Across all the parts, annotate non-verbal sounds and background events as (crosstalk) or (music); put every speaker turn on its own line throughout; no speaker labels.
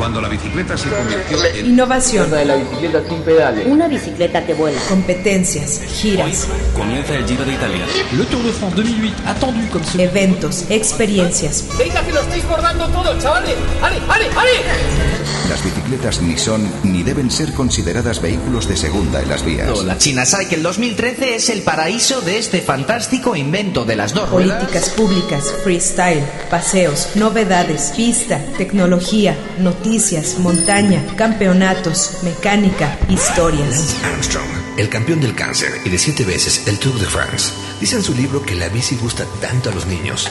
Cuando la bicicleta se convirtió en...
Innovación.
de la bicicleta sin pedales.
Una bicicleta que vuela.
Competencias, giras,
Comienza el Giro de Italia. Le Tour de France 2008, attendu comme celui
eventos, experiencias.
¡Venga que lo estáis bordando todo, chavales! ¡Ale, ale, ale!
Las bicicletas ni son ni deben ser consideradas vehículos de segunda en las vías.
La China Cycle 2013 es el paraíso de este fantástico invento de las dos ruedas.
Políticas públicas, freestyle, paseos, novedades, pista, tecnología, noticias, montaña, campeonatos, mecánica, historias.
Armstrong, el campeón del cáncer y de siete veces el Tour de France, dice en su libro que la bici gusta tanto a los niños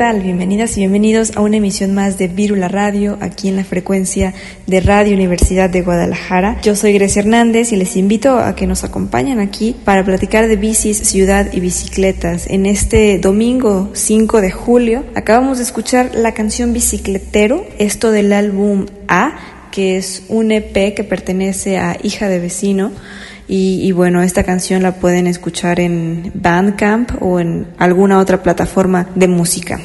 Tal?
Bienvenidas y bienvenidos a una emisión más de Vírula Radio, aquí en la frecuencia de Radio Universidad de Guadalajara. Yo soy Grecia Hernández y les invito a que nos acompañen aquí para platicar de bicis, ciudad y bicicletas. En este domingo 5 de julio acabamos de escuchar la canción Bicicletero, esto del álbum A, que es un EP que pertenece a Hija de Vecino. Y, bueno, esta canción la pueden escuchar en Bandcamp o en alguna otra plataforma de música.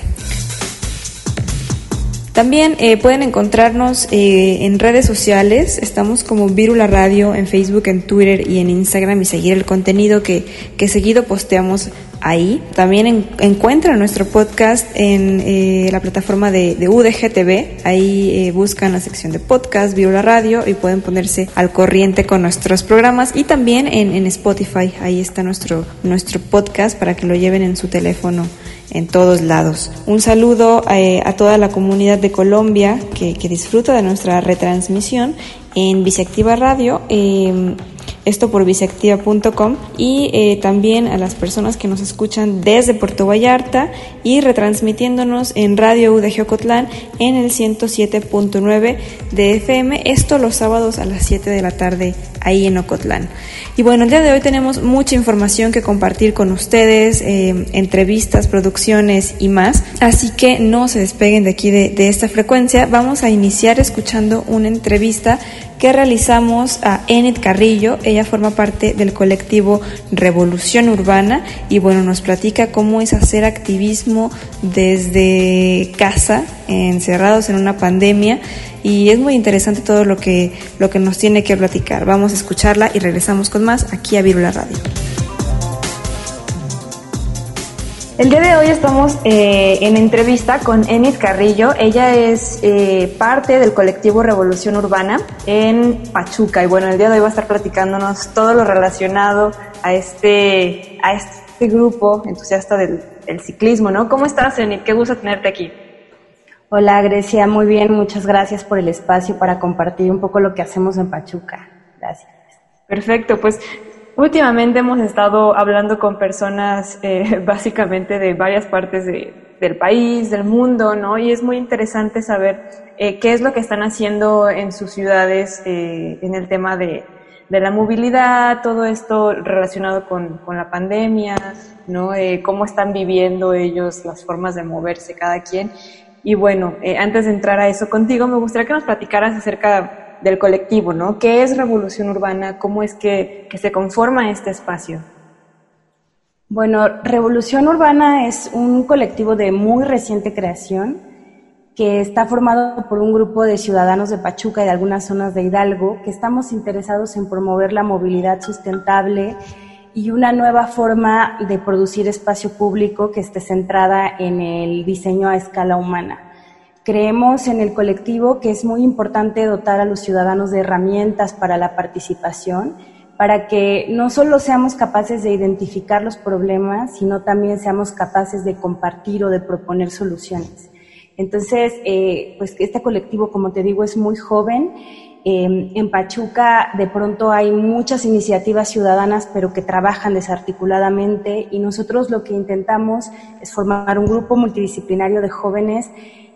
También eh, pueden encontrarnos eh, en redes sociales, estamos como Virula Radio en Facebook, en Twitter y en Instagram y seguir el contenido que, que seguido posteamos ahí. También en, encuentran nuestro podcast en eh, la plataforma de, de UDGTV. Ahí eh, buscan la sección de podcast, Virula Radio y pueden ponerse al corriente con nuestros programas. Y también en, Spotify, ahí está nuestro, nuestro podcast para que lo lleven en su teléfono en todos lados. Un saludo eh, a toda la comunidad de Colombia que, disfruta de nuestra retransmisión en Biciactiva Radio. Eh, esto por biciactiva.com y eh, también a las personas que nos escuchan desde Puerto Vallarta y retransmitiéndonos en Radio UDG Ocotlán en el 107.9 de FM, esto los sábados a las 7 de la tarde ahí en Ocotlán. Y bueno, el día de hoy tenemos mucha información que compartir con ustedes, eh, entrevistas, producciones y más, así que no se despeguen de aquí de, de esta frecuencia. Vamos a iniciar escuchando una entrevista
que realizamos a Enid Carrillo. Ella forma parte del colectivo Revolución Urbana y bueno, nos platica cómo es hacer activismo desde casa, encerrados en una pandemia y es muy interesante todo lo que, lo que nos tiene que platicar. Vamos a escucharla y regresamos con más aquí a Virula Radio. El día de hoy estamos eh, en entrevista con Enid Carrillo. Ella es eh, parte del colectivo Revolución Urbana en Pachuca. Y bueno, el día de hoy va a estar platicándonos todo lo relacionado a este, a este grupo entusiasta del, del ciclismo, ¿no? ¿Cómo estás, Enid? Qué gusto tenerte aquí.
Hola Grecia, muy bien, muchas gracias por el espacio para compartir un poco lo que hacemos en Pachuca. Gracias.
Perfecto, pues últimamente hemos estado hablando con personas eh, (laughs) básicamente de varias partes del país, del mundo, ¿no? Y es muy interesante saber eh, qué es lo que están haciendo en sus ciudades eh, en el tema de, de, la movilidad, todo esto relacionado con, con la pandemia, ¿no? cómo están viviendo ellos las formas de moverse cada quien. Y bueno, antes de entrar a eso contigo, me gustaría que nos platicaras acerca del colectivo, ¿no? ¿Qué es Revolución Urbana? ¿Cómo es que, se conforma este espacio?
Bueno, Revolución Urbana es un colectivo de muy reciente creación que está formado por un grupo de ciudadanos de Pachuca y de algunas zonas de Hidalgo que estamos interesados en promover la movilidad sustentable y una nueva forma de producir espacio público que esté centrada en el diseño a escala humana. Creemos en el colectivo que es muy importante dotar a los ciudadanos de herramientas para la participación, para que no solo seamos capaces de identificar los problemas, sino también seamos capaces de compartir o de proponer soluciones. Entonces, eh, pues este colectivo, como te digo, es muy joven Em, en Pachuca de pronto hay muchas iniciativas ciudadanas, pero que trabajan desarticuladamente y nosotros lo que intentamos es formar un grupo multidisciplinario de jóvenes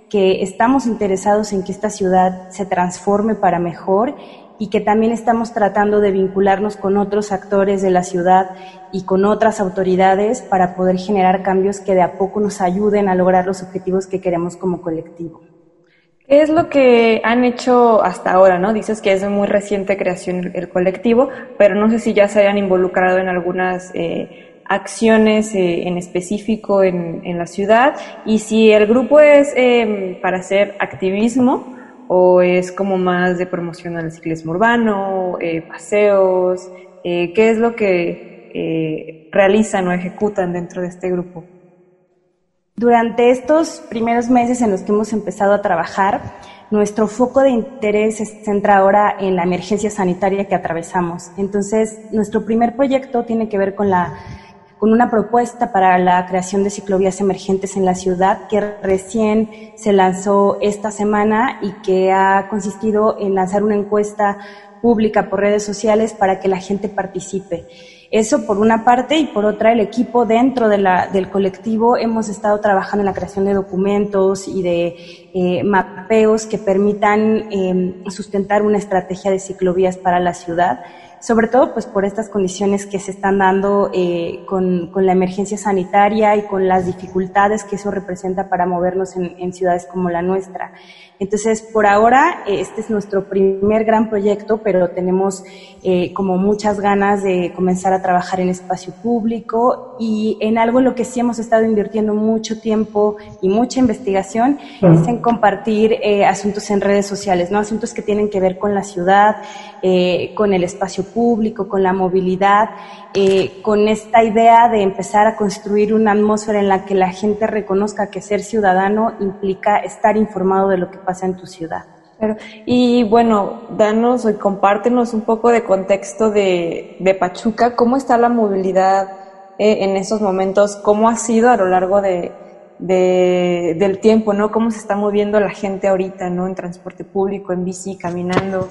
que estamos interesados en que esta ciudad se transforme para mejor y que también estamos tratando de vincularnos con otros actores de la ciudad y con otras autoridades para poder generar cambios que de a poco nos ayuden a lograr los objetivos que queremos como colectivo.
¿Qué es lo que han hecho hasta ahora? ¿no? Dices que es de muy reciente creación el colectivo, pero no sé si ya se hayan involucrado en algunas eh, acciones eh, en específico en, en, la ciudad y si el grupo es eh, para hacer activismo o es como más de promoción al ciclismo urbano, eh, paseos, eh, ¿qué es lo que realizan o ejecutan dentro de este grupo?
Durante estos primeros meses en los que hemos empezado a trabajar, nuestro foco de interés se centra ahora en la emergencia sanitaria que atravesamos. Entonces, nuestro primer proyecto tiene que ver con la con una propuesta para la creación de ciclovías emergentes en la ciudad que recién se lanzó esta semana y que ha consistido en lanzar una encuesta pública por redes sociales para que la gente participe. Eso por una parte y por otra el equipo dentro del colectivo hemos estado trabajando en la creación de documentos y de eh, mapeos que permitan eh, sustentar una estrategia de ciclovías para la ciudad sobre todo pues por estas condiciones que se están dando eh, con, con, la emergencia sanitaria y con las dificultades que eso representa para movernos en, en ciudades como la nuestra. Entonces, por ahora, este es nuestro primer gran proyecto, pero tenemos eh, como muchas ganas de comenzar a trabajar en espacio público y en algo en lo que sí hemos estado invirtiendo mucho tiempo y mucha investigación es en compartir eh, asuntos en redes sociales, ¿no? Asuntos que tienen que ver con la ciudad, eh, con el espacio público, con la movilidad, con esta idea de empezar a construir una atmósfera en la que la gente reconozca que ser ciudadano implica estar informado de lo que pasa en tu ciudad.
Y bueno, danos y compártenos un poco de contexto de, de Pachuca, cómo está la movilidad eh, en estos momentos, cómo ha sido a lo largo de, de, del tiempo, ¿no? Cómo se está moviendo la gente ahorita, ¿no? En transporte público, en bici, caminando.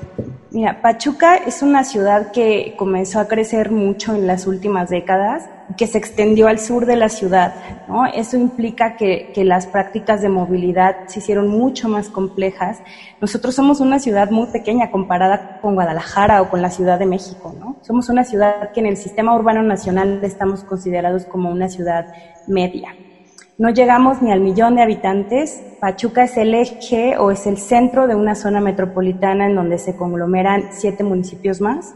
Mira, Pachuca es una ciudad que comenzó a crecer mucho en las últimas décadas, que se extendió al sur de la ciudad, ¿no? Eso implica que, que las prácticas de movilidad se hicieron mucho más complejas. Nosotros somos una ciudad muy pequeña comparada con Guadalajara o con la Ciudad de México, ¿no? Somos una ciudad que en el sistema urbano nacional estamos considerados como una ciudad media. No llegamos ni al millón de habitantes. Pachuca es el eje o es el centro de una zona metropolitana en donde se conglomeran siete municipios más.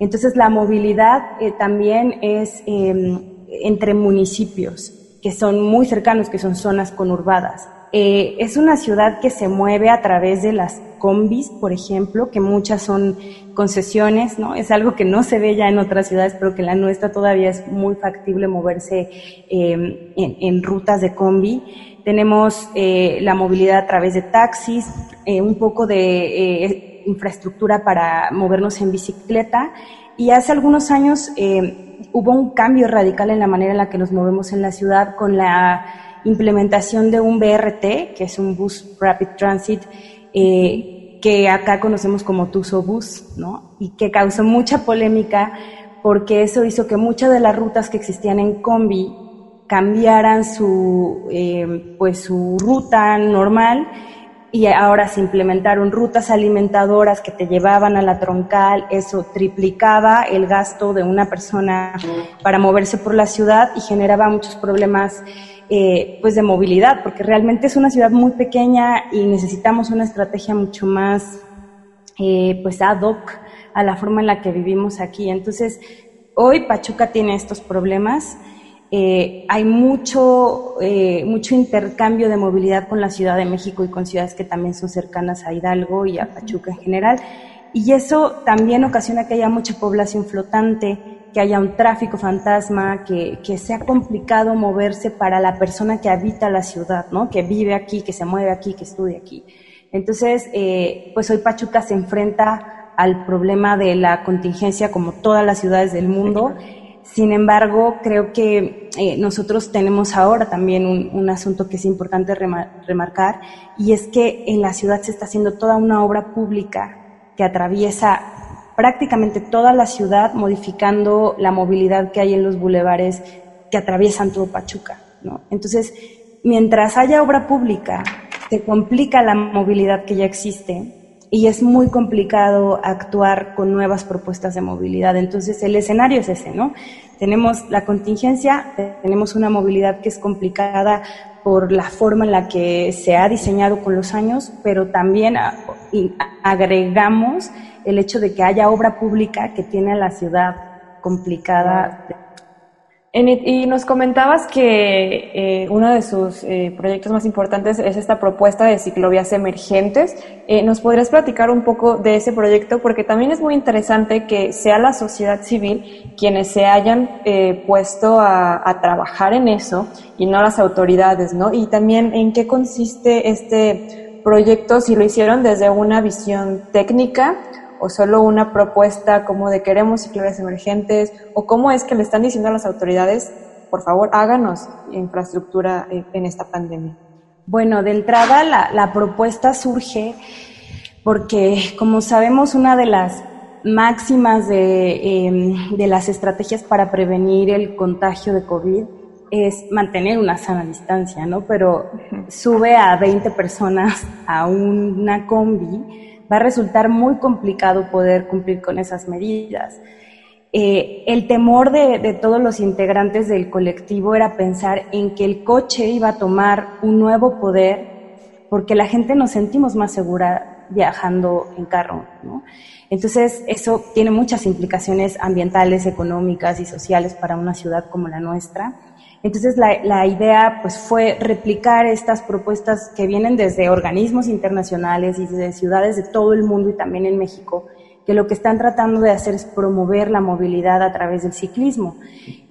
Entonces la movilidad eh, también es em, entre municipios que son muy cercanos, que son zonas conurbadas. Eh, es una ciudad que se mueve a través de las combis, por ejemplo, que muchas son concesiones, ¿no? Es algo que no se ve ya en otras ciudades, pero que la nuestra todavía es muy factible moverse em, en, rutas de combi. Tenemos eh, la movilidad a través de taxis, eh, un poco de infraestructura para movernos en bicicleta. Y hace algunos años hubo un cambio radical en la manera en la que nos movemos en la ciudad con la implementación de un BRT, que es un Bus Rapid Transit, eh, que acá conocemos como Tuso Bus, ¿no? Y que causó mucha polémica porque eso hizo que muchas de las rutas que existían en combi cambiaran su, eh, pues su ruta normal y ahora se implementaron rutas alimentadoras que te llevaban a la troncal, eso triplicaba el gasto de una persona para moverse por la ciudad y generaba muchos problemas eh, pues de movilidad, porque realmente es una ciudad muy pequeña y necesitamos una estrategia mucho más eh, pues ad hoc a la forma en la que vivimos aquí. Entonces, hoy Pachuca tiene estos problemas. Eh, hay mucho, mucho intercambio de movilidad con la Ciudad de México y con ciudades que también son cercanas a Hidalgo y a Pachuca en general. Y eso también ocasiona que haya mucha población flotante, que haya un tráfico fantasma, que, que, sea complicado moverse para la persona que habita la ciudad, ¿no? que vive aquí, que se mueve aquí, que estudia aquí. Entonces, eh, pues hoy Pachuca se enfrenta al problema de la contingencia como todas las ciudades del mundo. Sin embargo, creo que eh, nosotros tenemos ahora también un, un asunto que es importante remarcar y es que en la ciudad se está haciendo toda una obra pública que atraviesa prácticamente toda la ciudad, modificando la movilidad que hay en los bulevares que atraviesan todo Pachuca. ¿no? Entonces, mientras haya obra pública, se complica la movilidad que ya existe y es muy complicado actuar con nuevas propuestas de movilidad. Entonces, el escenario es ese, ¿no? Tenemos la contingencia, tenemos una movilidad que es complicada por la forma en la que se ha diseñado con los años, pero también agregamos el hecho de que haya obra pública que tiene a la ciudad complicada.
Y nos comentabas que eh, uno de sus eh, proyectos más importantes es esta propuesta de ciclovías emergentes. Eh, ¿Nos podrías platicar un poco de ese proyecto? Porque también es muy interesante que sea la sociedad civil quienes se hayan puesto a, a, trabajar en eso y no las autoridades, ¿no? Y también en qué consiste este proyecto, si lo hicieron desde una visión técnica o solo una propuesta como de queremos ciclovías emergentes o cómo es que le están diciendo a las autoridades, por favor, háganos infraestructura en esta pandemia?
Bueno, de entrada la, la propuesta surge porque, como sabemos, una de las máximas de, em, de, las estrategias para prevenir el contagio de COVID es mantener una sana distancia, ¿no? Pero sube a 20 personas a una combi va a resultar muy complicado poder cumplir con esas medidas. Eh, el temor de, todos los integrantes del colectivo era pensar en que el coche iba a tomar un nuevo poder porque la gente nos sentimos más segura viajando en carro. Entonces, eso tiene muchas implicaciones ambientales, económicas y sociales para una ciudad como la nuestra. Entonces la, idea pues fue replicar estas propuestas que vienen desde organismos internacionales y desde ciudades de todo el mundo y también en México, que lo que están tratando de hacer es promover la movilidad a través del ciclismo.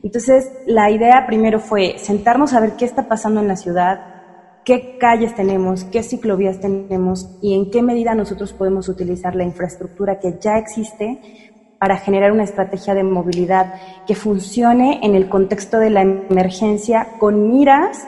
Entonces la idea primero fue sentarnos a ver qué está pasando en la ciudad, qué calles tenemos, qué ciclovías tenemos y en qué medida nosotros podemos utilizar la infraestructura que ya existe para generar una estrategia de movilidad que funcione en el contexto de la emergencia con miras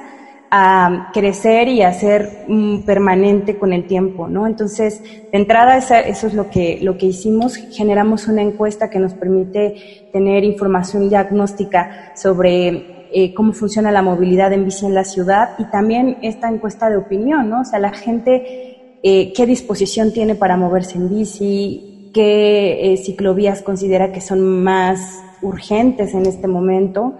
a crecer y a ser mm, permanente con el tiempo, ¿no? Entonces, de entrada, eso es lo que, lo que hicimos. Generamos una encuesta que nos permite tener información diagnóstica sobre eh, cómo funciona la movilidad en bici en la ciudad y también esta encuesta de opinión, ¿no? O sea, la gente, eh, qué disposición tiene para moverse en bici, qué eh, ciclovías considera que son más urgentes en este momento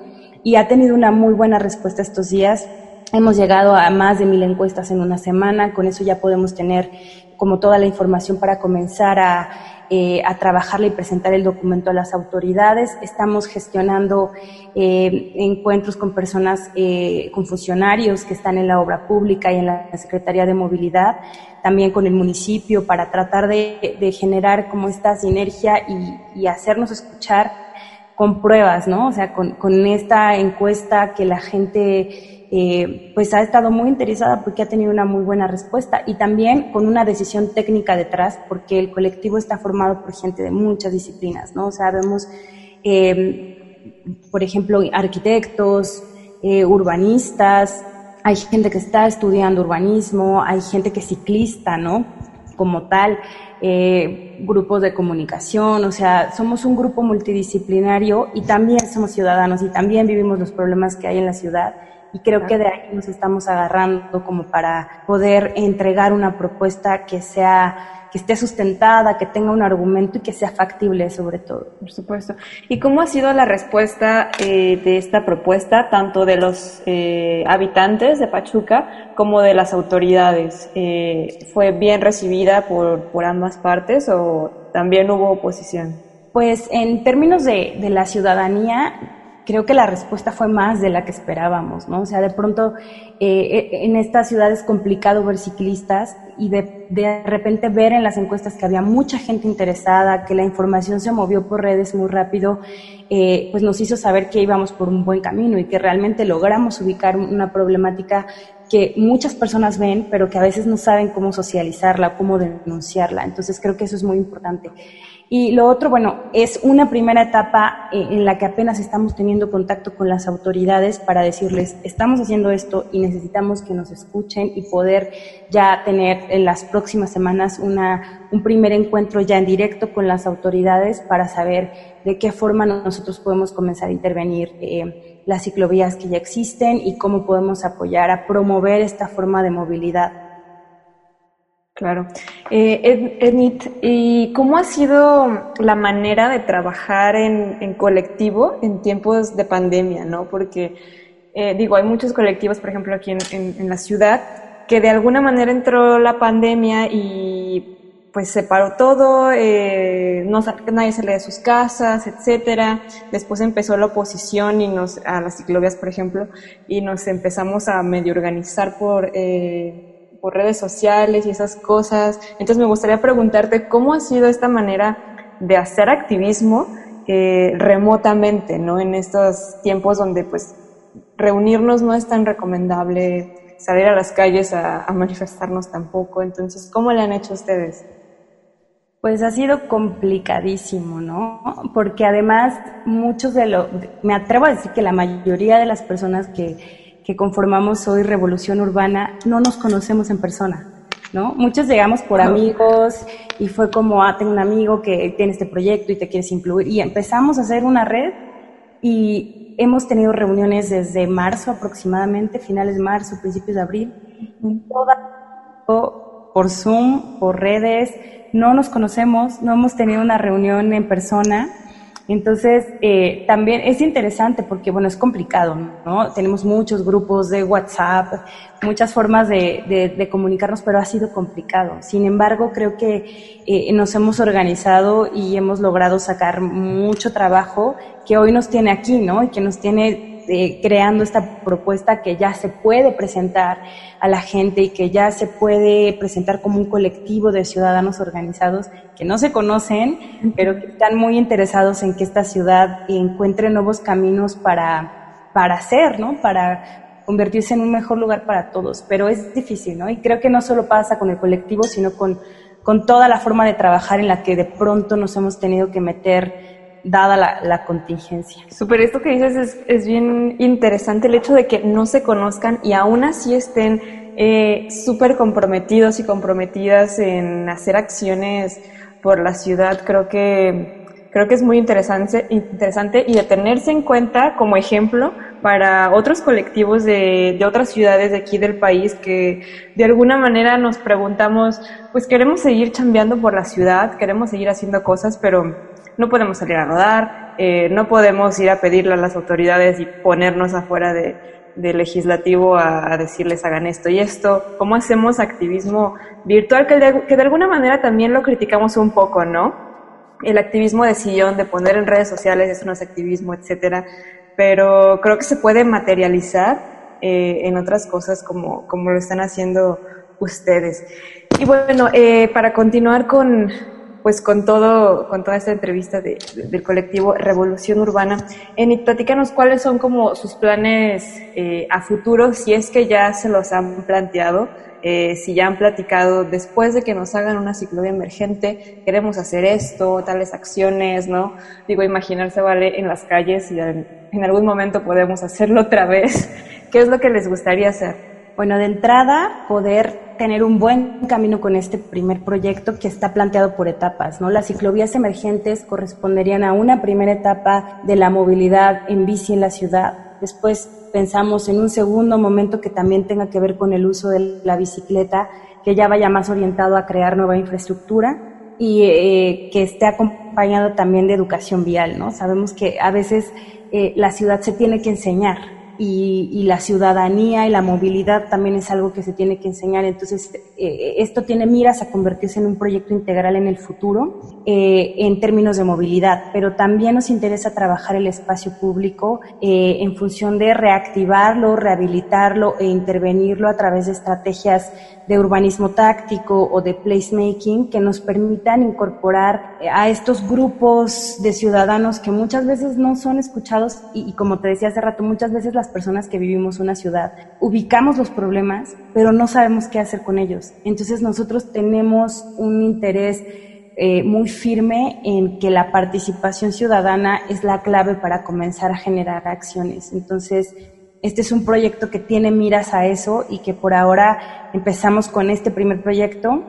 y ha tenido una muy buena respuesta estos días. Hemos llegado a más de mil encuestas en una semana, con eso ya podemos tener como toda la información para comenzar a, eh, a trabajarla y presentar el documento a las autoridades. Estamos gestionando eh, encuentros con personas, eh, con funcionarios que están en la obra pública y en la Secretaría de Movilidad, también con el municipio para tratar de, de generar como esta sinergia y, y hacernos escuchar con pruebas, ¿no? O sea, con, con esta encuesta que la gente eh, pues ha estado muy interesada porque ha tenido una muy buena respuesta y también con una decisión técnica detrás porque el colectivo está formado por gente de muchas disciplinas, ¿no? O sea, vemos, eh, por ejemplo, arquitectos, eh, urbanistas, hay gente que está estudiando urbanismo, hay gente que es ciclista, ¿no? Como tal, eh, grupos de comunicación, o sea, somos un grupo multidisciplinario y también somos ciudadanos y también vivimos los problemas que hay en la ciudad y creo que de ahí nos estamos agarrando como para poder entregar una propuesta que sea que esté sustentada, que tenga un argumento y que sea factible sobre todo.
Por supuesto. ¿Y cómo ha sido la respuesta eh, de esta propuesta, tanto de los eh, habitantes de Pachuca como de las autoridades? Eh, ¿Fue bien recibida por, por ambas partes o también hubo oposición?
Pues en términos de, de la ciudadanía, creo que la respuesta fue más de la que esperábamos, ¿no? O sea, de pronto eh, en esta ciudad es complicado ver ciclistas y de, de, repente ver en las encuestas que había mucha gente interesada, que la información se movió por redes muy rápido, eh, pues nos hizo saber que íbamos por un buen camino y que realmente logramos ubicar una problemática que muchas personas ven, pero que a veces no saben cómo socializarla, cómo denunciarla. Entonces creo que eso es muy importante. Y lo otro, bueno, es una primera etapa eh, en la que apenas estamos teniendo contacto con las autoridades para decirles, estamos haciendo esto y necesitamos que nos escuchen y poder ya tener en las próximas semanas una, un primer encuentro ya en directo con las autoridades para saber de qué forma nosotros podemos comenzar a intervenir eh, las ciclovías que ya existen y cómo podemos apoyar a promover esta forma de movilidad
Claro. Eh, Ednit, ¿y cómo ha sido la manera de trabajar en, colectivo en tiempos de pandemia, no? Porque, eh, digo, hay muchos colectivos, por ejemplo, aquí en, la ciudad, que de alguna manera entró la pandemia y pues se paró todo, eh, no, nadie salía de sus casas, etcétera. Después empezó la oposición y nos, a las ciclovías, por ejemplo, y nos empezamos a medio organizar por... Eh, por redes sociales y esas cosas. Entonces me gustaría preguntarte cómo ha sido esta manera de hacer activismo eh, remotamente, ¿no? En estos tiempos donde pues reunirnos no es tan recomendable, salir a las calles a, manifestarnos tampoco. Entonces, ¿cómo le han hecho ustedes?
Pues ha sido complicadísimo, ¿no? Porque además muchos de los, me atrevo a decir que la mayoría de las personas que que conformamos hoy Revolución Urbana no nos conocemos en persona, ¿no? Muchos llegamos por amigos y fue como, ah, tengo un amigo que tiene este proyecto y te quieres incluir. Y empezamos a hacer una red y hemos tenido reuniones desde marzo aproximadamente, finales de marzo, principios de abril, por Zoom, por redes, no nos conocemos, no hemos tenido una reunión en persona entonces, eh, también es interesante porque, bueno, es complicado, ¿no? Tenemos muchos grupos de WhatsApp, muchas formas de, de, comunicarnos, pero ha sido complicado. Sin embargo, creo que eh, nos hemos organizado y hemos logrado sacar mucho trabajo que hoy nos tiene aquí, ¿no? Y que nos tiene este, creando esta propuesta que ya se puede presentar a la gente y que ya se puede presentar como un colectivo de ciudadanos organizados que no se conocen, pero que están muy interesados en que esta ciudad encuentre nuevos caminos para, para hacer, ¿no? Para convertirse en un mejor lugar para todos. Pero es difícil, ¿no? Y creo que no solo pasa con el colectivo, sino con, con toda la forma de trabajar en la que de pronto nos hemos tenido que meter dada la, contingencia.
Súper, esto que dices es, es, bien interesante, el hecho de que no se conozcan y aún así estén eh, súper comprometidos y comprometidas en hacer acciones por la ciudad, creo que, creo que es muy interesante, interesante y de tenerse en cuenta como ejemplo para otros colectivos de, de otras ciudades de aquí del país que de alguna manera nos preguntamos, pues queremos seguir chambeando por la ciudad, queremos seguir haciendo cosas, pero no podemos salir a rodar, eh, no podemos ir a pedirle a las autoridades y ponernos afuera de, legislativo a, decirles hagan esto y esto, cómo hacemos activismo virtual, que de, que de alguna manera también lo criticamos un poco, ¿no? El activismo de sillón, de poner en redes sociales, eso no es activismo, etcétera, pero creo que se puede materializar eh, en otras cosas como, como lo están haciendo ustedes. Y bueno, eh, para continuar con, pues con todo, con toda esta entrevista del colectivo Revolución Urbana, en platícanos cuáles son como sus planes eh, a futuro, si es que ya se los han planteado, eh, si ya han platicado después de que nos hagan una ciclovía emergente, queremos hacer esto, tales acciones, ¿no? Digo, imaginarse vale en las calles y en algún momento podemos hacerlo otra vez. (laughs) ¿Qué es lo que les gustaría hacer?
Bueno, de entrada, poder tener un buen camino con este primer proyecto que está planteado por etapas, ¿no? Las ciclovías emergentes corresponderían a una primera etapa de la movilidad en bici en la ciudad. Después pensamos en un segundo momento que también tenga que ver con el uso de la bicicleta, que ya vaya más orientado a crear nueva infraestructura y eh, que esté acompañado también de educación vial, ¿no? Sabemos que a veces eh, la ciudad se tiene que enseñar y, la ciudadanía y la movilidad también es algo que se tiene que enseñar. Entonces, eh, esto tiene miras a convertirse en un proyecto integral en el futuro eh, en términos de movilidad, pero también nos interesa trabajar el espacio público eh, en función de reactivarlo, rehabilitarlo e intervenirlo a través de estrategias de urbanismo táctico o de placemaking que nos permitan incorporar a estos grupos de ciudadanos que muchas veces no son escuchados y, y como te decía hace rato, muchas veces las personas que vivimos una ciudad ubicamos los problemas, pero no sabemos qué hacer con ellos. Entonces nosotros tenemos un interés eh, muy firme en que la participación ciudadana es la clave para comenzar a generar acciones. Entonces, este es un proyecto que tiene miras a eso y que por ahora empezamos con este primer proyecto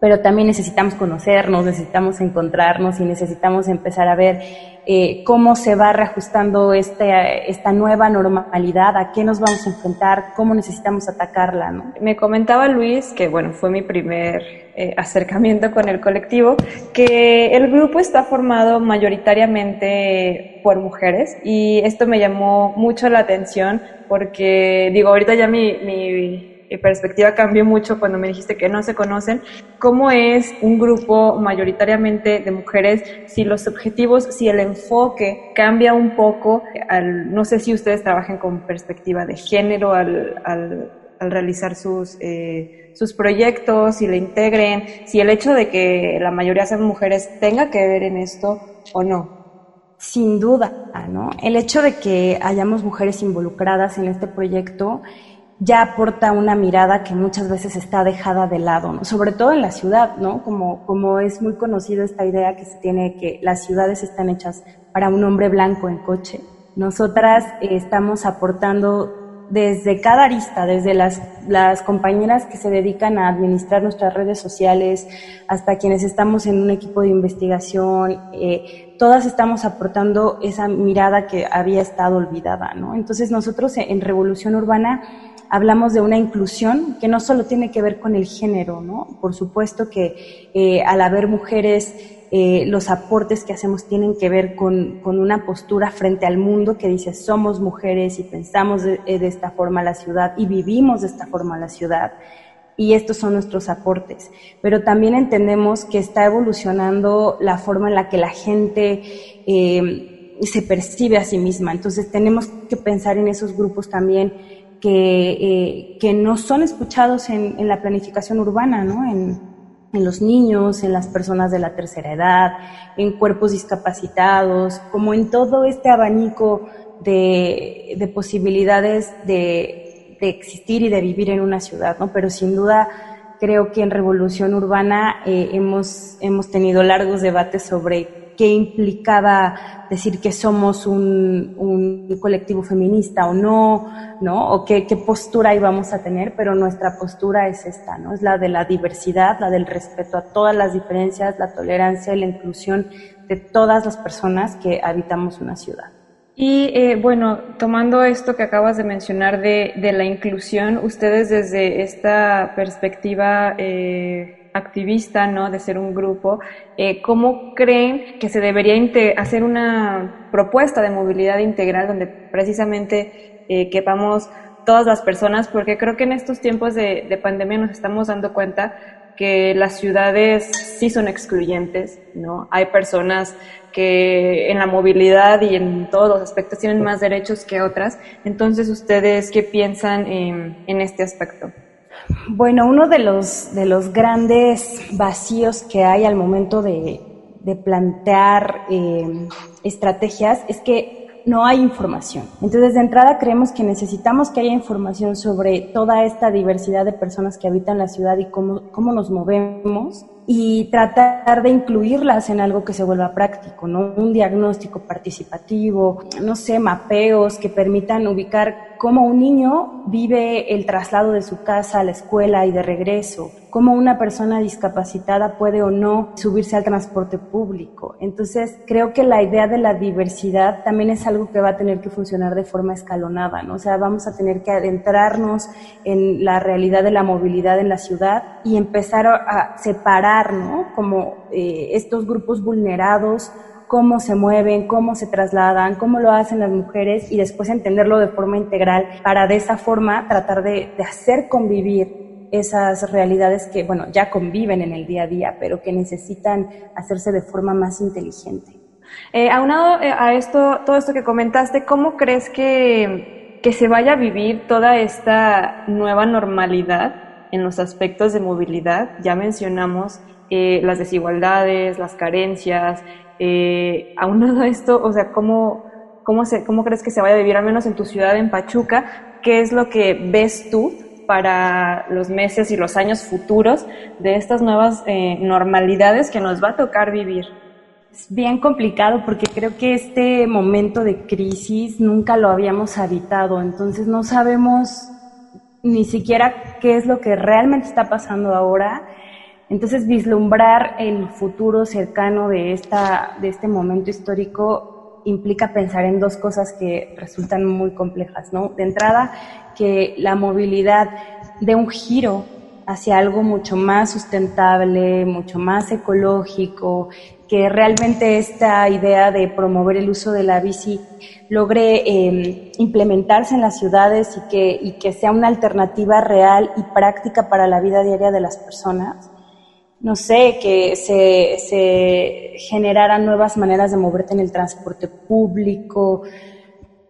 pero también necesitamos conocernos, necesitamos encontrarnos y necesitamos empezar a ver eh, cómo se va reajustando este, esta nueva normalidad, a qué nos vamos a enfrentar, cómo necesitamos atacarla.
Me comentaba Luis, que bueno, fue mi primer eh, acercamiento con el colectivo, que el grupo está formado mayoritariamente por mujeres y esto me llamó mucho la atención porque, digo, ahorita ya mi, mi perspectiva cambió mucho cuando me dijiste que no se conocen. ¿Cómo es un grupo mayoritariamente de mujeres si los objetivos, si el enfoque cambia un poco no sé si ustedes trabajan con perspectiva de género al, al, realizar sus, eh, sus proyectos, si le integren, si el hecho de que la mayoría sean mujeres tenga que ver en esto o no?
Sin duda, ¿no? El hecho de que hayamos mujeres involucradas en este proyecto ya aporta una mirada que muchas veces está dejada de lado, sobre todo en la ciudad, ¿no? Como, como es muy conocido esta idea que se tiene que las ciudades están hechas para un hombre blanco en coche. Nosotras eh, estamos aportando desde cada arista, desde las, las compañeras que se dedican a administrar nuestras redes sociales, hasta quienes estamos en un equipo de investigación, eh, todas estamos aportando esa mirada que había estado olvidada, ¿no? Entonces nosotros en Revolución Urbana hablamos de una inclusión que no solo tiene que ver con el género, ¿no? Por supuesto que eh, al haber mujeres, eh, los aportes que hacemos tienen que ver con, con, una postura frente al mundo que dice somos mujeres y pensamos de, eh, de esta forma la ciudad y vivimos de esta forma la ciudad y estos son nuestros aportes. Pero también entendemos que está evolucionando la forma en la que la gente se percibe a sí misma. Entonces tenemos que pensar en esos grupos también que, eh, que no son escuchados en, la planificación urbana, ¿no? En, los niños, en las personas de la tercera edad, en cuerpos discapacitados, como en todo este abanico de, de posibilidades de, de, existir y de vivir en una ciudad, ¿no? Pero sin duda creo que en Revolución Urbana eh, hemos, hemos tenido largos debates sobre qué implicaba decir que somos un, un, colectivo feminista o no, ¿no? O qué, qué postura íbamos a tener, pero nuestra postura es esta, ¿no? Es la de la diversidad, la del respeto a todas las diferencias, la tolerancia y la inclusión de todas las personas que habitamos una ciudad.
Y eh, bueno, tomando esto que acabas de mencionar de, de la inclusión, ustedes desde esta perspectiva eh, activista, ¿no? De ser un grupo, eh, ¿cómo creen que se debería hacer una propuesta de movilidad integral donde precisamente eh, quepamos todas las personas? Porque creo que en estos tiempos de, de pandemia nos estamos dando cuenta que las ciudades sí son excluyentes, ¿no? Hay personas que en la movilidad y en todos los aspectos tienen más derechos que otras. Entonces, ¿ustedes qué piensan en, este aspecto?
Bueno, uno de los, de los grandes vacíos que hay al momento de, plantear eh, estrategias es que no hay información. Entonces, de entrada creemos que necesitamos que haya información sobre toda esta diversidad de personas que habitan la ciudad y cómo, cómo nos movemos y tratar de incluirlas en algo que se vuelva práctico, ¿no? Un diagnóstico participativo, no sé, mapeos que permitan ubicar cómo un niño vive el traslado de su casa a la escuela y de regreso, cómo una persona discapacitada puede o no subirse al transporte público. Entonces, creo que la idea de la diversidad también es algo que va a tener que funcionar de forma escalonada, ¿no? O sea, vamos a tener que adentrarnos en la realidad de la movilidad en la ciudad y empezar a separar, ¿no? Como eh, estos grupos vulnerados cómo se mueven, cómo se trasladan, cómo lo hacen las mujeres y después entenderlo de forma integral para de esa forma tratar de, hacer convivir esas realidades que, bueno, ya conviven en el día a día, pero que necesitan hacerse de forma más inteligente.
Eh, aunado eh, a esto, todo esto que comentaste, ¿cómo crees que, que se vaya a vivir toda esta nueva normalidad en los aspectos de movilidad? Ya mencionamos eh, las desigualdades, las carencias. Eh, aunado a esto, o sea, ¿cómo, cómo, se, ¿cómo crees que se vaya a vivir, al menos en tu ciudad, en Pachuca? ¿Qué es lo que ves tú para los meses y los años futuros de estas nuevas eh, normalidades que nos va a tocar vivir?
Es bien complicado porque creo que este momento de crisis nunca lo habíamos habitado, entonces no sabemos ni siquiera qué es lo que realmente está pasando ahora. Entonces vislumbrar el futuro cercano de, esta, de este momento histórico implica pensar en dos cosas que resultan muy complejas, ¿no? De entrada, que la movilidad dé un giro hacia algo mucho más sustentable, mucho más ecológico, que realmente esta idea de promover el uso de la bici logre em, implementarse en las ciudades y que, y que sea una alternativa real y práctica para la vida diaria de las personas. No sé, que se, generaran nuevas maneras de moverte en el transporte público,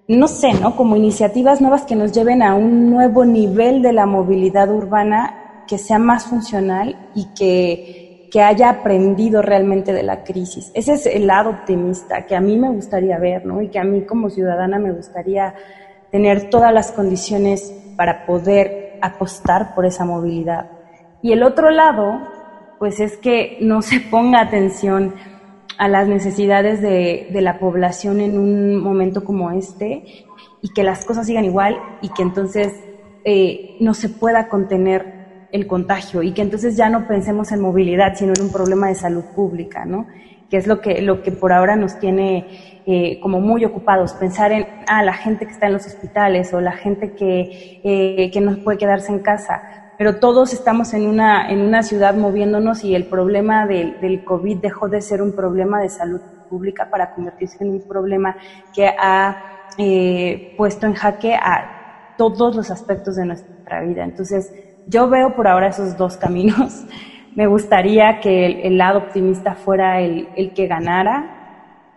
no sé, ¿no? Como iniciativas nuevas que nos lleven a un nuevo nivel de la movilidad urbana que sea más funcional y que, que haya aprendido realmente de la crisis. Ese es el lado optimista que a mí me gustaría ver, ¿no? Y que a mí como ciudadana me gustaría tener todas las condiciones para poder apostar por esa movilidad. Y el otro lado, pues es que no se ponga atención a las necesidades de, de, la población en un momento como este y que las cosas sigan igual y que entonces eh, no se pueda contener el contagio y que entonces ya no pensemos en movilidad, sino en un problema de salud pública, ¿no? que es lo que, lo que por ahora nos tiene eh, como muy ocupados, pensar en ah, la gente que está en los hospitales o la gente que, eh, que no puede quedarse en casa pero todos estamos en una, en una ciudad moviéndonos y el problema del, del COVID dejó de ser un problema de salud pública para convertirse en un problema que ha eh, puesto en jaque a todos los aspectos de nuestra vida. Entonces, yo veo por ahora esos dos caminos. (laughs) Me gustaría que el, el lado optimista fuera el, el que ganara,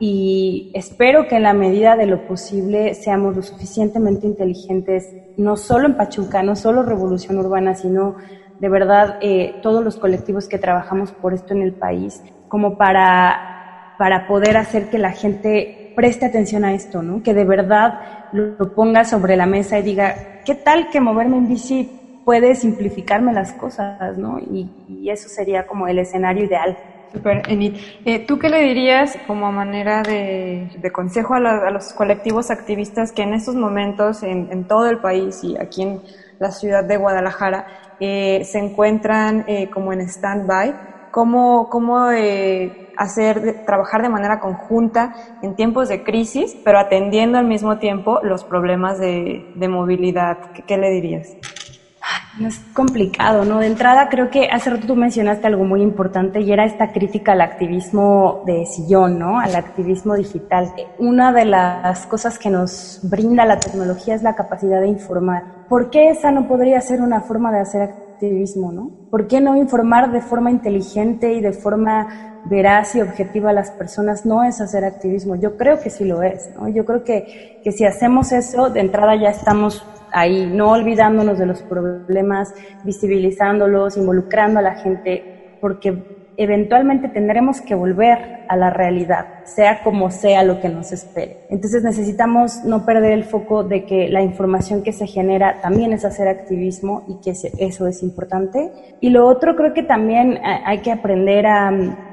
y espero que en la medida de lo posible seamos lo suficientemente inteligentes, no solo en Pachuca, no solo Revolución Urbana, sino de verdad eh, todos los colectivos que trabajamos por esto en el país, como para, para poder hacer que la gente preste atención a esto, ¿no? que de verdad lo, ponga sobre la mesa y diga, ¿qué tal que moverme en bici puede simplificarme las cosas? ¿no? Y, y eso sería como el escenario ideal.
Super, Enid. Eh, ¿Tú qué le dirías como manera de, consejo a, los colectivos activistas que en estos momentos en, todo el país y aquí en la ciudad de Guadalajara eh, se encuentran eh, como en stand-by? ¿Cómo, cómo hacer, trabajar de manera conjunta en tiempos de crisis, pero atendiendo al mismo tiempo los problemas de, movilidad? ¿Qué, ¿Qué le dirías?
Es complicado, ¿no? De entrada creo que hace rato tú mencionaste algo muy importante y era esta crítica al activismo de sillón, ¿no? Al activismo digital. Una de las cosas que nos brinda la tecnología es la capacidad de informar. ¿Por qué esa no podría ser una forma de hacer activismo, ¿no? ¿Por qué no informar de forma inteligente y de forma veraz y objetiva a las personas no es hacer activismo? Yo creo que sí lo es, ¿no? Yo creo que, que si hacemos eso, de entrada ya estamos ahí, no olvidándonos de los problemas, visibilizándolos, involucrando a la gente, porque eventualmente tendremos que volver a la realidad, sea como sea lo que nos espere. Entonces necesitamos no perder el foco de que la información que se genera también es hacer activismo y que eso es importante. Y lo otro creo que también eh, hay que aprender a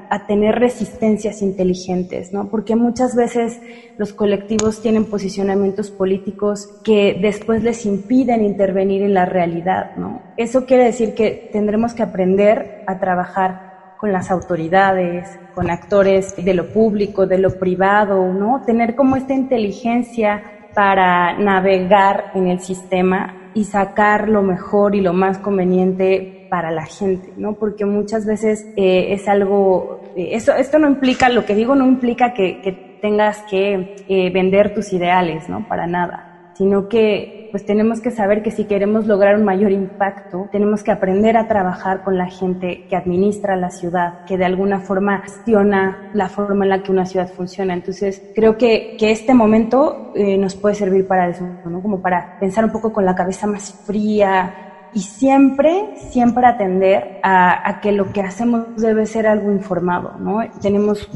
a tener resistencias inteligentes, ¿no? Porque muchas veces los colectivos tienen posicionamientos políticos que después les impiden intervenir en la realidad, ¿no? Eso quiere decir que tendremos que aprender a trabajar con las autoridades, con actores de lo público, de lo privado, ¿no? Tener como esta inteligencia para navegar en el sistema y sacar lo mejor y lo más conveniente para la gente, ¿no? Porque muchas veces eh, es algo, eh, eso, esto no implica, lo que digo no implica que, tengas que eh, vender tus ideales, ¿no? Para nada, sino que pues tenemos que saber que si queremos lograr un mayor impacto, tenemos que aprender a trabajar con la gente que administra la ciudad, que de alguna forma gestiona la forma en la que una ciudad funciona. Entonces, creo que, que este momento nos puede servir para eso, ¿no? Como para pensar un poco con la cabeza más fría, y siempre, siempre atender a, que lo que hacemos debe ser algo informado, ¿no? Tenemos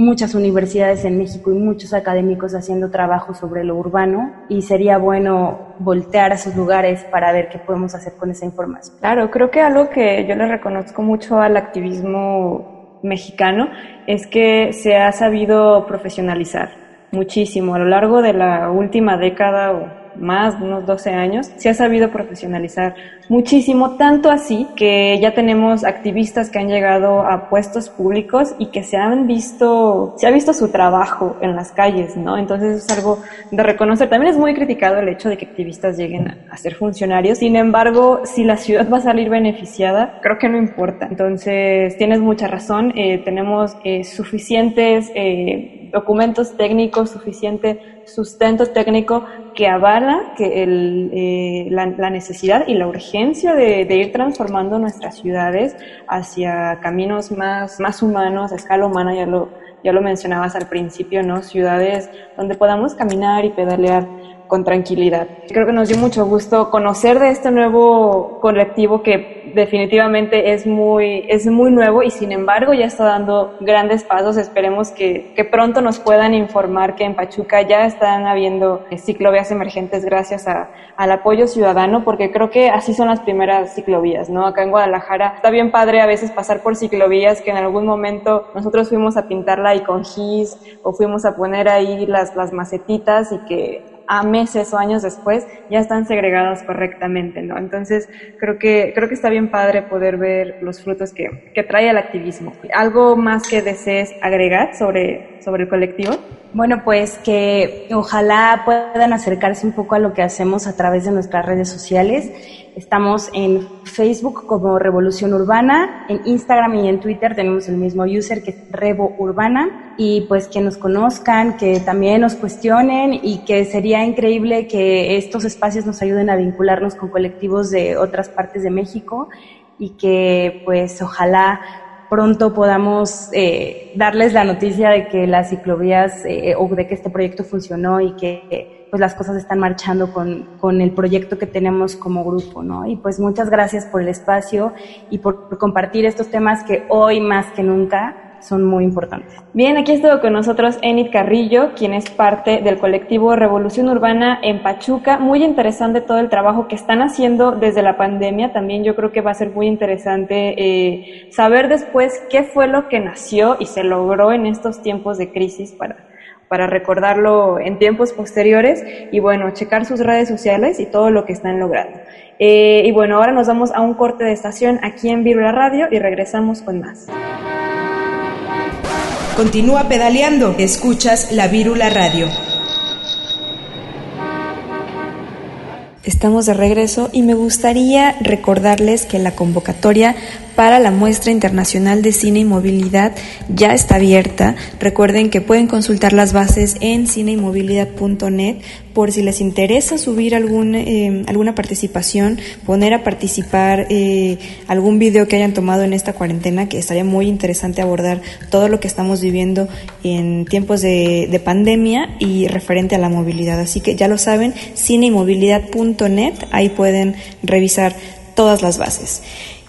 muchas universidades en México y muchos académicos haciendo trabajo sobre lo urbano y sería bueno voltear a esos lugares para ver qué podemos hacer con esa información.
Claro, creo que algo que yo le reconozco mucho al activismo mexicano es que se ha sabido profesionalizar muchísimo a lo largo de la última década o más de unos 12 años, se ha sabido profesionalizar muchísimo, tanto así que ya tenemos activistas que han llegado a puestos públicos y que se han visto, se ha visto su trabajo en las calles, ¿no? Entonces es algo de reconocer. También es muy criticado el hecho de que activistas lleguen a, ser funcionarios. Sin embargo, si la ciudad va a salir beneficiada, creo que no importa. Entonces, tienes mucha razón. Eh, tenemos eh, suficientes eh, documentos técnicos, suficiente sustento técnico que avala que el, la, necesidad y la urgencia de, ir transformando nuestras ciudades hacia caminos más, más humanos, a escala humana, ya lo, ya lo mencionabas al principio, ¿no? Ciudades donde podamos caminar y pedalear con tranquilidad. Creo que nos dio mucho gusto conocer de este nuevo colectivo que definitivamente es muy, es muy nuevo y sin embargo ya está dando grandes pasos. Esperemos que, que pronto nos puedan informar que en Pachuca ya están habiendo ciclovías emergentes gracias a, al apoyo ciudadano, porque creo que así son las primeras ciclovías, ¿no? Acá en Guadalajara está bien padre a veces pasar por ciclovías que en algún momento nosotros fuimos a pintarla y con gis o fuimos a poner ahí las, las macetitas y que a meses o años después ya están segregadas correctamente, ¿no? Entonces, creo que, creo que está bien padre poder ver los frutos que, que trae el activismo. ¿Algo más que desees agregar sobre, sobre el colectivo?
Bueno, pues que ojalá puedan acercarse un poco a lo que hacemos a través de nuestras redes sociales. Estamos en Facebook como Revolución Urbana, en Instagram y en Twitter tenemos el mismo user que es Revo Urbana y pues que nos conozcan, que también nos cuestionen y que sería increíble que estos espacios nos ayuden a vincularnos con colectivos de otras partes de México y que pues ojalá pronto podamos eh, darles la noticia de que las ciclovías eh, o de que este proyecto funcionó y que pues las cosas están marchando con, con, el proyecto que tenemos como grupo, ¿no? Y pues muchas gracias por el espacio y por compartir estos temas que hoy más que nunca son muy importantes.
Bien, aquí estuvo con nosotros Enid Carrillo, quien es parte del colectivo Revolución Urbana en Pachuca. Muy interesante todo el trabajo que están haciendo desde la pandemia. También yo creo que va a ser muy interesante eh, saber después qué fue lo que nació y se logró en estos tiempos de crisis para para recordarlo en tiempos posteriores y bueno, checar sus redes sociales y todo lo que están logrando. Eh, y bueno, ahora nos vamos a un corte de estación aquí en Virula Radio y regresamos con más.
Continúa pedaleando. Escuchas la Vírula Radio.
Estamos de regreso y me gustaría recordarles que la convocatoria para la muestra internacional de cine y movilidad ya está abierta. Recuerden que pueden consultar las bases en cineymovilidad.net por si les interesa subir algún, eh, alguna participación, poner a participar eh, algún video que hayan tomado en esta cuarentena, que estaría muy interesante abordar todo lo que estamos viviendo en tiempos de, de pandemia y referente a la movilidad. Así que ya lo saben, cineymovilidad.net, ahí pueden revisar todas las bases.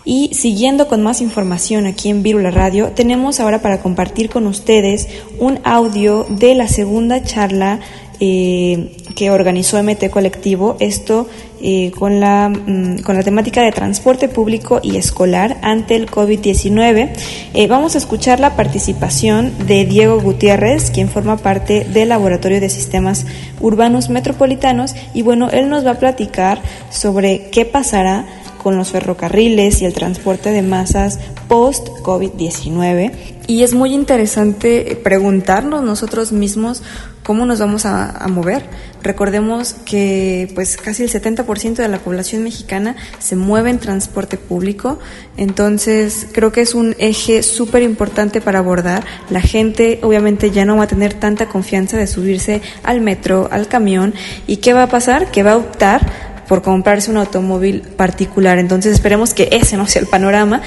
Y siguiendo con más información aquí en Virula Radio, tenemos ahora para compartir con ustedes un audio de la segunda charla eh, que organizó MT Colectivo, esto eh, con, la, mm, con la temática de transporte público y escolar ante el COVID-19. Eh, vamos a escuchar la participación de Diego Gutiérrez, quien forma parte del Laboratorio de Sistemas Urbanos Metropolitanos, y bueno, él nos va a platicar sobre qué pasará con los ferrocarriles y el transporte de masas post-COVID-19. Y es muy interesante preguntarnos nosotros mismos cómo nos vamos a, mover. Recordemos que pues casi el 70% de la población mexicana se mueve en transporte público, entonces creo que es un eje súper importante para abordar. La gente obviamente ya no va a tener tanta confianza de subirse al metro, al camión, y ¿qué va a pasar? Que va a optar por comprarse un automóvil particular. Entonces esperemos que ese no sea el panorama.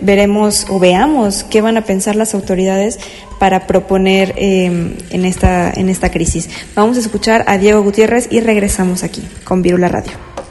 Veremos o veamos qué van a pensar las autoridades para proponer em, en, esta, en esta crisis. Vamos a escuchar a Diego Gutiérrez y regresamos aquí con Virula Radio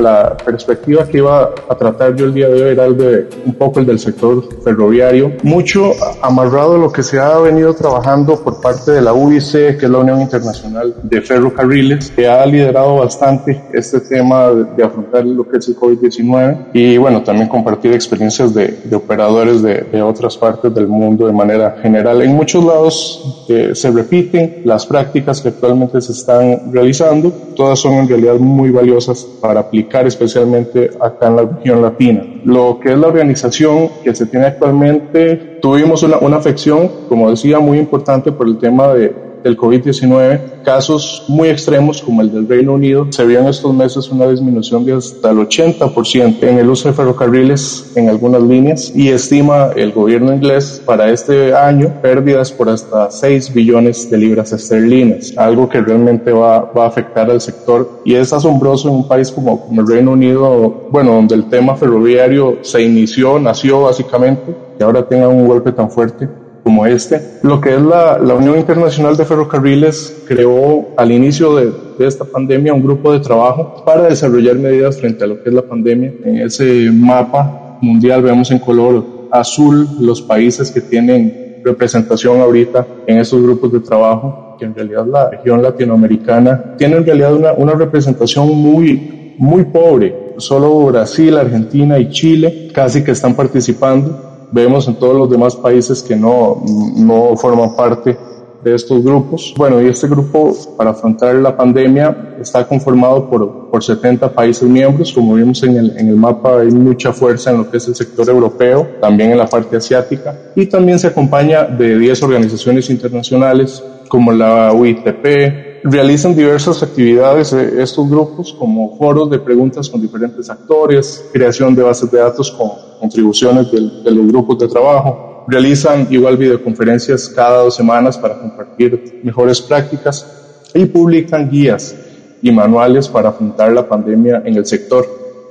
la perspectiva que iba a tratar yo el día de hoy era el de un poco el del sector ferroviario, mucho amarrado a lo que se ha venido trabajando por parte de la UIC, que es la Unión Internacional de Ferrocarriles, que ha liderado bastante este tema de, afrontar lo que es el COVID-19 y bueno, también compartir experiencias de, operadores de, de, otras partes del mundo de manera general. En muchos lados eh, se repiten las prácticas que actualmente se están realizando, todas son en realidad muy valiosas para aplicar especialmente acá en la región latina. Lo que es la organización que se tiene actualmente, tuvimos una, una afección, como decía, muy importante por el tema de del COVID-19, casos muy extremos como el del Reino Unido, se vio en estos meses una disminución de hasta el 80% en el uso de ferrocarriles en algunas líneas y estima el gobierno inglés para este año pérdidas por hasta 6 billones de libras esterlinas, algo que realmente va, va a afectar al sector y es asombroso en un país como, como el Reino Unido, bueno, donde el tema ferroviario se inició, nació básicamente y ahora tenga un golpe tan fuerte como este. Lo que es la, la Unión Internacional de Ferrocarriles creó al inicio de, de, esta pandemia un grupo de trabajo para desarrollar medidas frente a lo que es la pandemia. En ese mapa mundial vemos en color azul los países que tienen representación ahorita en esos grupos de trabajo, que en realidad la región latinoamericana tiene en realidad una, una representación muy, muy pobre. Solo Brasil, Argentina y Chile casi que están participando vemos en todos los demás países que no, no forman parte de estos grupos. Bueno, y este grupo para afrontar la pandemia está conformado por, por 70 países miembros. Como vimos en el, en el mapa, hay mucha fuerza en lo que es el sector europeo, también en la parte asiática, y también se acompaña de 10 organizaciones internacionales como la UITP, realizan diversas actividades eh, estos grupos como foros de preguntas con diferentes actores, creación de bases de datos con contribuciones de los grupos de trabajo, realizan igual videoconferencias cada dos semanas para compartir mejores prácticas y publican guías y manuales para afrontar la pandemia en el sector.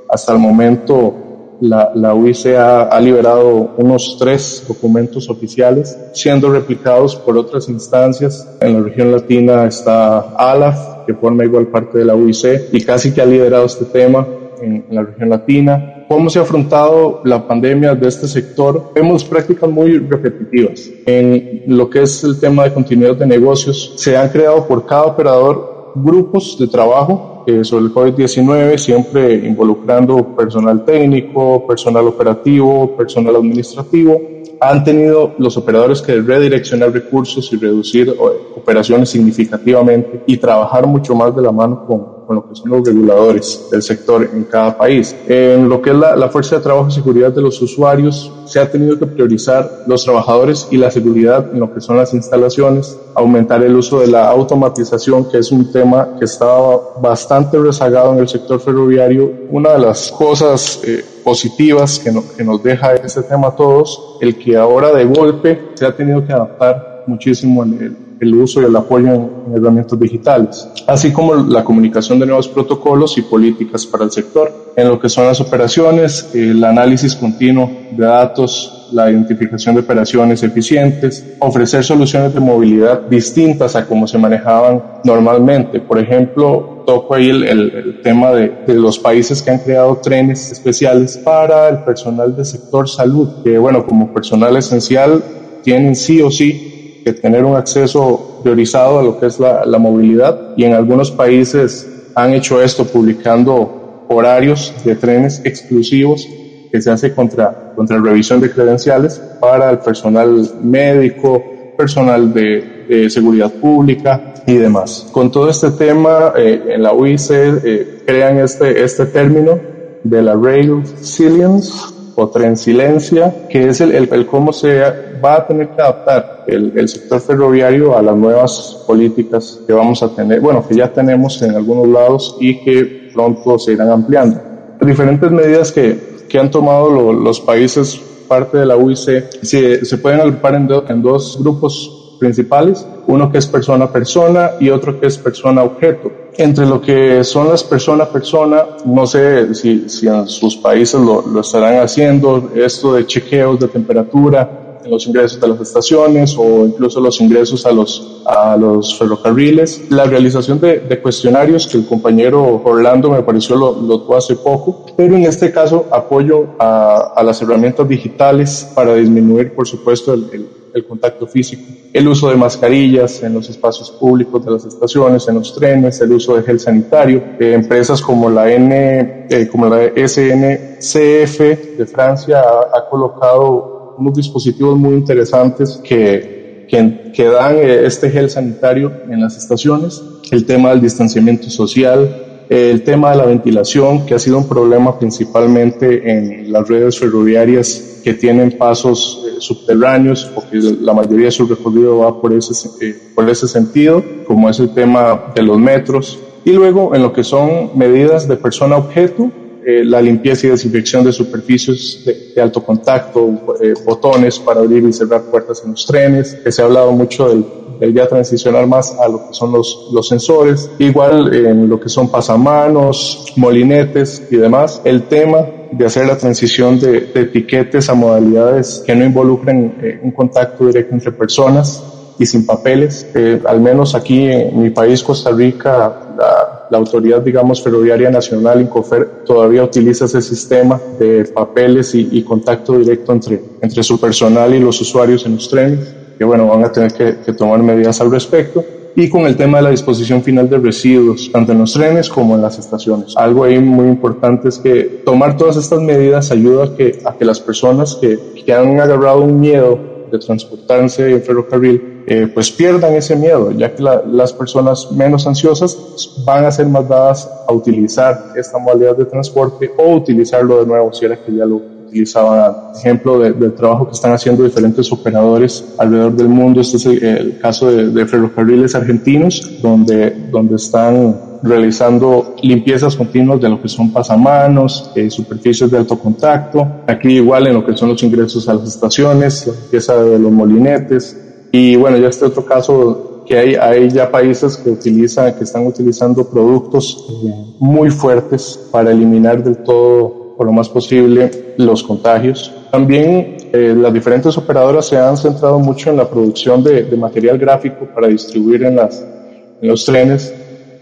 Hasta el momento la, la UIC ha, liberado unos tres documentos oficiales, siendo replicados por otras instancias. En la región latina está ALAF, que forma igual parte de la UIC, y casi que ha liderado este tema en, la región latina. ¿Cómo se ha afrontado la pandemia de este sector? Vemos prácticas muy repetitivas. En lo que es el tema de continuidad de negocios, se han creado por cada operador grupos de trabajo sobre el COVID-19, siempre involucrando personal técnico, personal operativo, personal administrativo. Han tenido los operadores que redireccionar recursos y reducir operaciones significativamente y trabajar mucho más de la mano con, con lo que son los reguladores del sector en cada país. En lo que es la, la fuerza de trabajo y seguridad de los usuarios, se ha tenido que priorizar los trabajadores y la seguridad en lo que son las instalaciones, aumentar el uso de la automatización, que es un tema que estaba bastante rezagado en el sector ferroviario. Una de las cosas eh, positivas que, que nos deja ese tema a todos, el que ahora de golpe se ha tenido que adaptar muchísimo en el el uso y el apoyo en, herramientas digitales, así como la comunicación de nuevos protocolos y políticas para el sector. En lo que son las operaciones, el análisis continuo de datos, la identificación de operaciones eficientes, ofrecer soluciones de movilidad distintas a como se manejaban normalmente. Por ejemplo, toco ahí el, tema de, de, los países que han creado trenes especiales para el personal del sector salud, que bueno, como personal esencial tienen sí o sí tener un acceso priorizado a lo que es la, la, movilidad y en algunos países han hecho esto publicando horarios de trenes exclusivos que se hace contra, contra revisión de credenciales para el personal médico, personal de, de seguridad pública y demás. Con todo este tema, eh, en la UIC eh, crean este, este término de la Rail Resilience o Trencilencia, que es el, el, el cómo se va a tener que adaptar el, el, sector ferroviario a las nuevas políticas que vamos a tener, bueno, que ya tenemos en algunos lados y que pronto se irán ampliando. Diferentes medidas que, que han tomado lo, los países parte de la UIC se, se pueden agrupar en, do, en dos grupos principales, uno que es persona a persona y otro que es persona objeto. Entre lo que son las persona a persona, no sé si, si en sus países lo, lo estarán haciendo, esto de chequeos de temperatura, los ingresos de las estaciones o incluso los ingresos a los, a los ferrocarriles. La realización de, de cuestionarios que el compañero Orlando me pareció lo, lo tuvo hace poco, pero en este caso apoyo a, a las herramientas digitales para disminuir, por supuesto, el, el, el contacto físico, el uso de mascarillas en los espacios públicos de las estaciones, en los trenes, el uso de gel sanitario. Eh, empresas como la N, eh, como la SNCF de Francia ha, ha colocado unos dispositivos muy interesantes que, que, que, dan eh, este gel sanitario en las estaciones, el tema del distanciamiento social, el tema de la ventilación, que ha sido un problema principalmente en las redes ferroviarias que tienen pasos subterráneos, porque la mayoría de su recorrido va por ese, eh, por ese sentido, como es el tema de los metros. Y luego en lo que son medidas de persona-objeto, eh, la limpieza y desinfección de superficies de, de alto contacto, eh, botones para abrir y cerrar puertas en los trenes, que se ha hablado mucho del, del ya transicionar más a lo que son los, los sensores, igual en lo que son pasamanos, molinetes y demás. El tema de hacer la transición de, de etiquetes a modalidades que no involucren eh, un contacto directo entre personas y sin papeles. Eh, al menos aquí en mi país, Costa Rica, la, la autoridad, digamos, ferroviaria nacional, Incofer, todavía utiliza ese sistema de papeles y, contacto directo entre, entre su personal y los usuarios en los trenes, que bueno, van a tener que tomar medidas al respecto y con el tema de la disposición final de residuos, tanto en los trenes como en las estaciones. Algo ahí muy importante es que tomar todas estas medidas ayuda a que, a que las personas que, que han agarrado un miedo de transportarse en ferrocarril eh, pues pierdan ese miedo, ya que la, las personas menos ansiosas van a ser más dadas a utilizar esta modalidad de transporte o utilizarlo de nuevo si era que ya lo utilizaban. Ejemplo de, del trabajo que están haciendo diferentes operadores alrededor del mundo. Este es el, caso de, ferrocarriles argentinos, donde, donde están realizando limpiezas continuas de lo que son pasamanos, eh, superficies de alto contacto. Aquí igual en lo que son los ingresos a las estaciones, la limpieza de los molinetes, y bueno, ya este otro caso que hay, hay ya países que utilizan, que están utilizando productos muy fuertes para eliminar del todo, por lo más posible, los contagios. También eh, las diferentes operadoras se han centrado mucho en la producción de, material gráfico para distribuir en, las, en los trenes,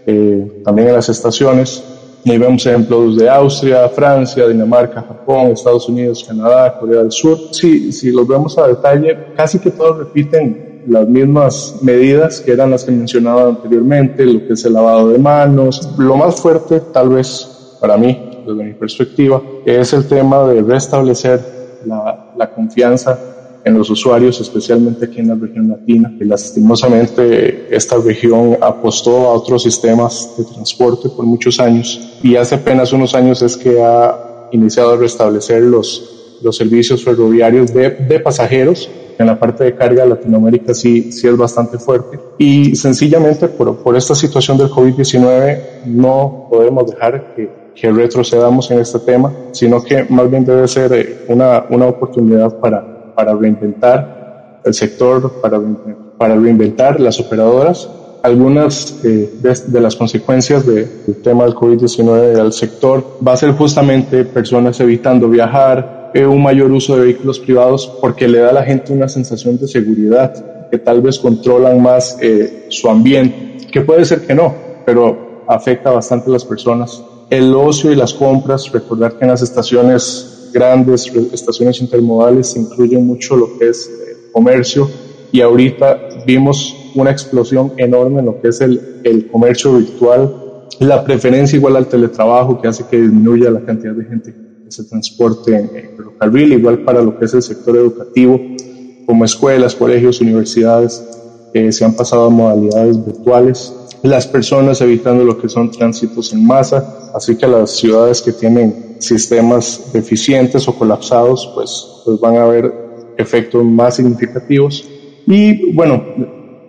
eh, también en las estaciones. Y vemos ejemplos de Austria, Francia, Dinamarca, Japón, Estados Unidos, Canadá, Corea del Sur. Sí, si los vemos a detalle, casi que todos repiten las mismas medidas que eran las que mencionaba anteriormente, lo que es el lavado de manos. Lo más fuerte, tal vez para mí, desde mi perspectiva, es el tema de restablecer la, la confianza en los usuarios, especialmente aquí en la región latina. Y lastimosamente esta región apostó a otros sistemas de transporte por muchos años y hace apenas unos años es que ha iniciado a restablecer los, los servicios ferroviarios de, de pasajeros en la parte de carga Latinoamérica sí, sí es bastante fuerte y sencillamente por, por esta situación del COVID-19 no podemos dejar que, que, retrocedamos en este tema, sino que más bien debe ser eh, una, una oportunidad para, para reinventar el sector, para, para reinventar las operadoras. Algunas eh, de, de, las consecuencias de, del tema del COVID-19 al sector va a ser justamente personas evitando viajar, un mayor uso de vehículos privados porque le da a la gente una sensación de seguridad, que tal vez controlan más eh, su ambiente, que puede ser que no, pero afecta bastante a las personas. El ocio y las compras, recordar que en las estaciones grandes, estaciones intermodales, se incluye mucho lo que es el eh, comercio. Y ahorita vimos una explosión enorme en lo que es el, el comercio virtual, la preferencia igual al teletrabajo que hace que disminuya la cantidad de gente ese transporte en, ferrocarril, igual para lo que es el sector educativo, como escuelas, colegios, universidades, eh, se han pasado a modalidades virtuales, las personas evitando lo que son tránsitos en masa, así que las ciudades que tienen sistemas deficientes o colapsados, pues, pues van a haber efectos más significativos. Y bueno,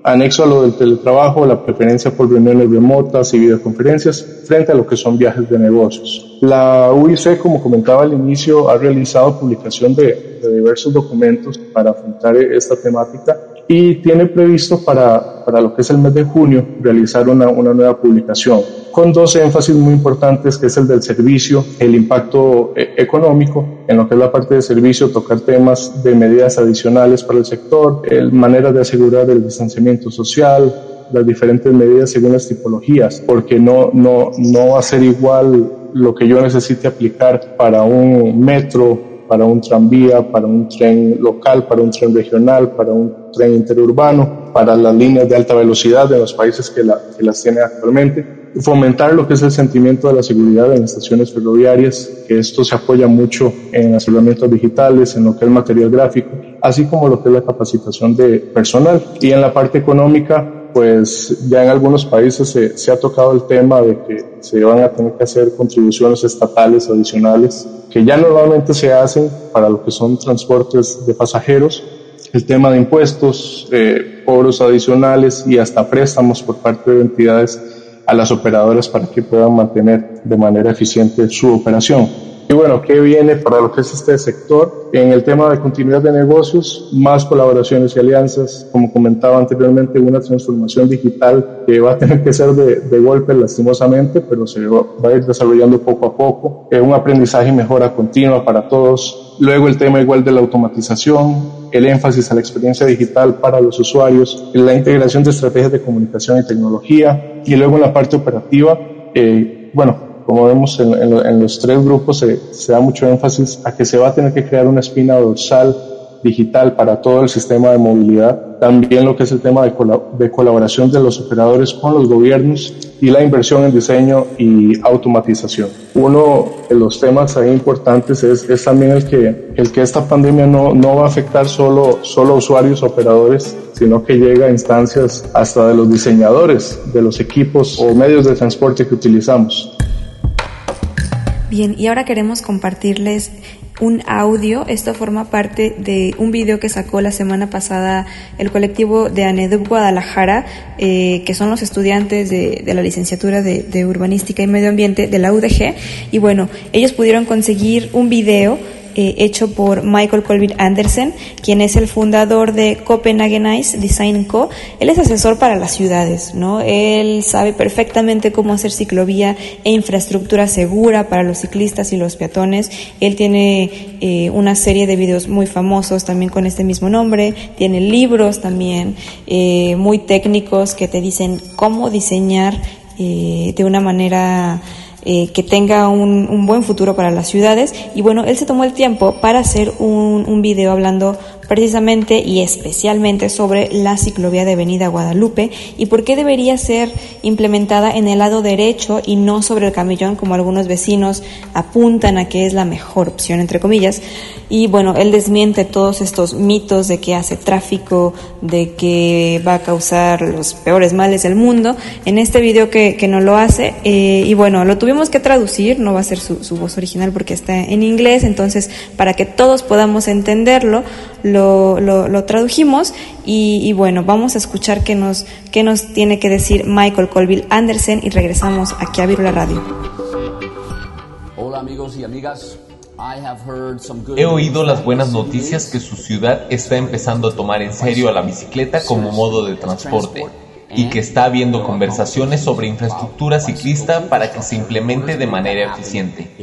anexo a lo del teletrabajo, la preferencia por reuniones remotas y videoconferencias frente a lo que son viajes de negocios. La UIC, como comentaba al inicio, ha realizado publicación de, de diversos documentos para afrontar esta temática y tiene previsto para, para lo que es el mes de junio realizar una, una nueva publicación con dos énfasis muy importantes, que es el del servicio, el impacto eh, económico, en lo que es la parte de servicio, tocar temas de medidas adicionales para el sector, el, manera de asegurar el distanciamiento social, las diferentes medidas según las tipologías, porque no, no, no va igual lo que yo necesite aplicar para un metro para un tranvía, para un tren local, para un tren regional, para un tren interurbano, para las líneas de alta velocidad de los países que, la, las tienen actualmente. Fomentar lo que es el sentimiento de la seguridad en estaciones ferroviarias, que esto se apoya mucho en aseguramientos digitales, en lo que es material gráfico, así como lo que es la capacitación de personal. Y en la parte económica, pues ya en algunos países se, se, ha tocado el tema de que se van a tener que hacer contribuciones estatales adicionales que ya normalmente se hacen para lo que son transportes de pasajeros, el tema de impuestos, eh, cobros adicionales y hasta préstamos por parte de entidades a las operadoras para que puedan mantener de manera eficiente su operación. Y bueno, ¿qué viene para lo que es este sector? En el tema de continuidad de negocios, más colaboraciones y alianzas. Como comentaba anteriormente, una transformación digital que va a tener que ser de, de golpe lastimosamente, pero se va, va, a ir desarrollando poco a poco. Eh, un aprendizaje y mejora continua para todos. Luego el tema igual de la automatización, el énfasis a la experiencia digital para los usuarios, la integración de estrategias de comunicación y tecnología. Y luego en la parte operativa, eh, bueno, como vemos en, en, en los tres grupos, se, da mucho énfasis a que se va a tener que crear una espina dorsal digital para todo el sistema de movilidad. También lo que es el tema de, col de colaboración de los operadores con los gobiernos y la inversión en diseño y automatización. Uno de los temas ahí importantes es, es también el que, el que esta pandemia no, no va a afectar solo, solo usuarios, operadores, sino que llega a instancias hasta de los diseñadores de los equipos o medios de transporte que utilizamos.
Bien, y ahora queremos compartirles un audio. Esto forma parte de un video que sacó la semana pasada el colectivo de ANEDUB Guadalajara, eh, que son los estudiantes de, de la licenciatura de, de, Urbanística y Medio Ambiente de la UDG. Y bueno, ellos pudieron conseguir un video eh, hecho por Michael Colvin Andersen, quien es el fundador de Copenhagenize Design Co. Él es asesor para las ciudades, ¿no? Él sabe perfectamente cómo hacer ciclovía e infraestructura segura para los ciclistas y los peatones. Él tiene eh, una serie de videos muy famosos también con este mismo nombre, tiene libros también eh, muy técnicos que te dicen cómo diseñar de una manera eh, que tenga un, un, buen futuro para las ciudades. Y bueno, él se tomó el tiempo para hacer un, un video hablando
precisamente y especialmente sobre la ciclovía de Avenida Guadalupe y por qué debería ser implementada en el lado derecho y no sobre el camellón como algunos vecinos apuntan a que es la mejor opción entre comillas. Y bueno él desmiente todos estos mitos de que hace tráfico de que va a causar los peores males del mundo. En este video que, que no lo hace eh, y bueno lo tuvimos que traducir no va a ser su, su voz original porque está en inglés entonces para que todos podamos entenderlo lo, lo, tradujimos y, bueno, vamos a escuchar qué nos, qué nos tiene que decir Michael Colville Anderson y regresamos aquí a Virula Radio.
Hola amigos y amigas. He oído las buenas noticias que su ciudad está empezando a tomar en serio a la bicicleta como modo de transporte y que está habiendo conversaciones sobre infraestructura ciclista para que se implemente de manera eficiente.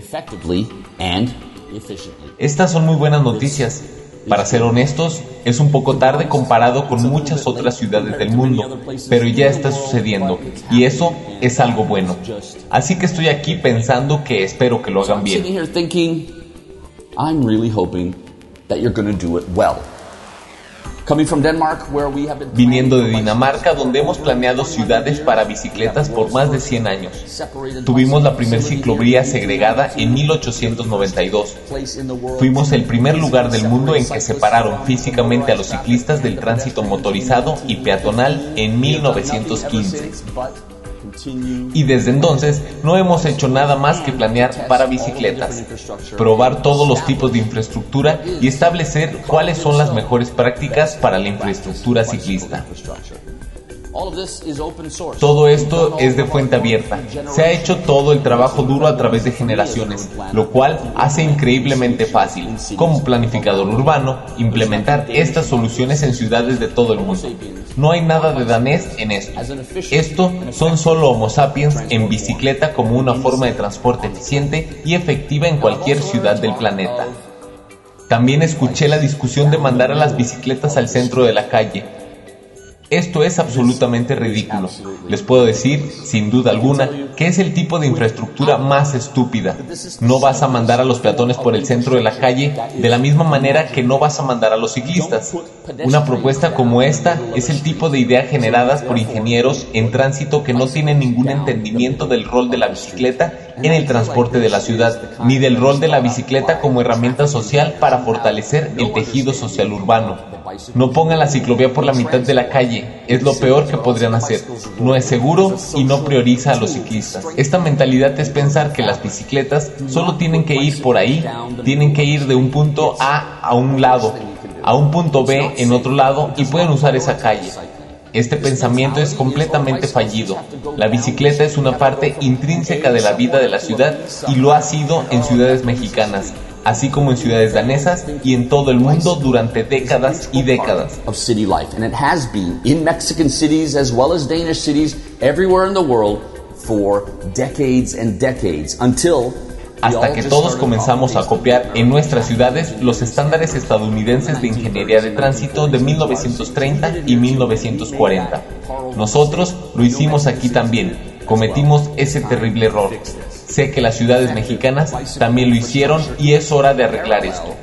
Estas son muy buenas noticias para ser honestos, es un poco tarde comparado con muchas otras ciudades del mundo, pero ya está sucediendo y eso es algo bueno. Así que estoy aquí pensando que espero que lo hagan bien. Viniendo de Dinamarca, donde hemos planeado ciudades para bicicletas por más de 100 años. Tuvimos la primer ciclovía segregada en 1892. Fuimos el primer lugar del mundo en que separaron físicamente a los ciclistas del tránsito motorizado y peatonal en 1915 y desde entonces no hemos hecho nada más que planear para bicicletas, probar todos los tipos de infraestructura y establecer cuáles son las mejores prácticas para la infraestructura ciclista. Todo esto es de fuente abierta. Se ha hecho todo el trabajo duro a través de generaciones, lo cual hace increíblemente fácil, como planificador urbano, implementar estas soluciones en ciudades de todo el mundo. No hay nada de danés en esto. Esto son solo Homo sapiens en bicicleta como una forma de transporte eficiente y efectiva en cualquier ciudad del planeta. También escuché la discusión de mandar a las bicicletas al centro de la calle, esto es absolutamente ridículo. Les puedo decir, sin duda alguna, que es el tipo de infraestructura más estúpida. No vas a mandar a los peatones por el centro de la calle de la misma manera que no vas a mandar a los ciclistas. Una propuesta como esta es el tipo de idea generadas por ingenieros en tránsito que no tienen ningún entendimiento del rol de la bicicleta en el transporte de la ciudad, ni del rol de la bicicleta como herramienta social para fortalecer el tejido social urbano. No pongan la ciclovía por la mitad de la calle, es lo peor que podrían hacer. No es seguro y no prioriza a los ciclistas. Esta mentalidad es pensar que las bicicletas solo tienen que ir por ahí, tienen que ir de un punto A a un lado, a un punto B en otro lado y pueden usar esa calle. Este pensamiento es completamente fallido. La bicicleta es una parte intrínseca de la vida de la ciudad y lo ha sido en ciudades mexicanas, así como en ciudades danesas y en todo el mundo durante décadas y décadas.
Of city life, and it has been in Mexican cities as well as Danish cities everywhere in the world for decades and decades until
hasta que todos comenzamos a copiar en nuestras ciudades los estándares estadounidenses de ingeniería de tránsito de 1930 y 1940. Nosotros lo hicimos aquí también, cometimos ese terrible error. Sé que las ciudades mexicanas también lo hicieron y es hora de arreglar esto.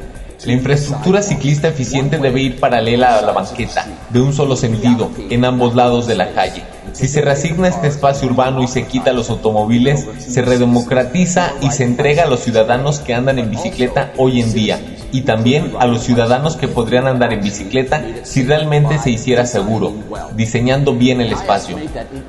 La infraestructura ciclista eficiente debe ir paralela a la banqueta, de un solo sentido, en ambos lados de la calle. Si se reasigna este espacio urbano y se quita los automóviles, se redemocratiza y se entrega a los ciudadanos que andan en bicicleta hoy en día y también a los ciudadanos que podrían andar en bicicleta si realmente se hiciera seguro, diseñando bien el espacio.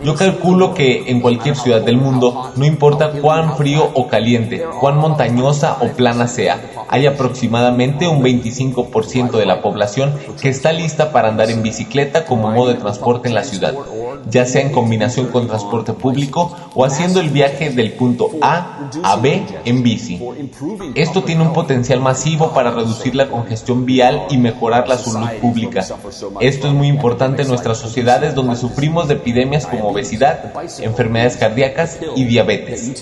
Yo calculo que en cualquier ciudad del mundo, no importa cuán frío o caliente, cuán montañosa o plana sea, hay aproximadamente un 25% de la población que está lista para andar en bicicleta como modo de transporte en la ciudad, ya sea en combinación con transporte público o haciendo el viaje del punto A a B en bici. Esto tiene un potencial masivo para reducir la congestión vial y mejorar la salud pública. Esto es muy importante en nuestras sociedades donde sufrimos de epidemias como obesidad, enfermedades cardíacas y diabetes.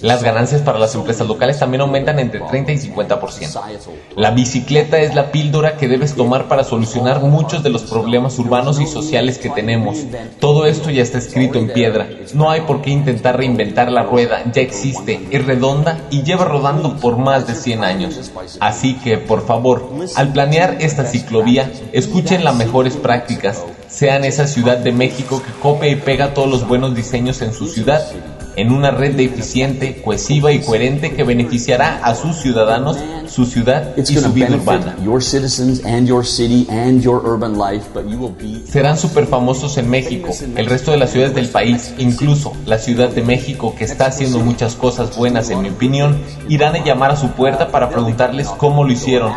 Las ganancias para las empresas locales también aumentan entre 30 y 50%. La bicicleta es la píldora que debes tomar para solucionar muchos de los problemas urbanos y sociales que tenemos. Todo esto ya está escrito en piedra. No hay por qué intentar reinventar la rueda, ya existe, es redonda y lleva rodando por más de 100 años. Así que, por favor, al planear esta ciclovía, escuchen las mejores prácticas, sean esa Ciudad de México que copia y pega todos los buenos diseños en su ciudad en una red de eficiente, cohesiva y coherente que beneficiará a sus ciudadanos, su ciudad y su vida urbana. Serán súper famosos en México, el resto de las ciudades del país, incluso la Ciudad de México, que está haciendo muchas cosas buenas en mi opinión, irán a llamar a su puerta para preguntarles cómo lo hicieron.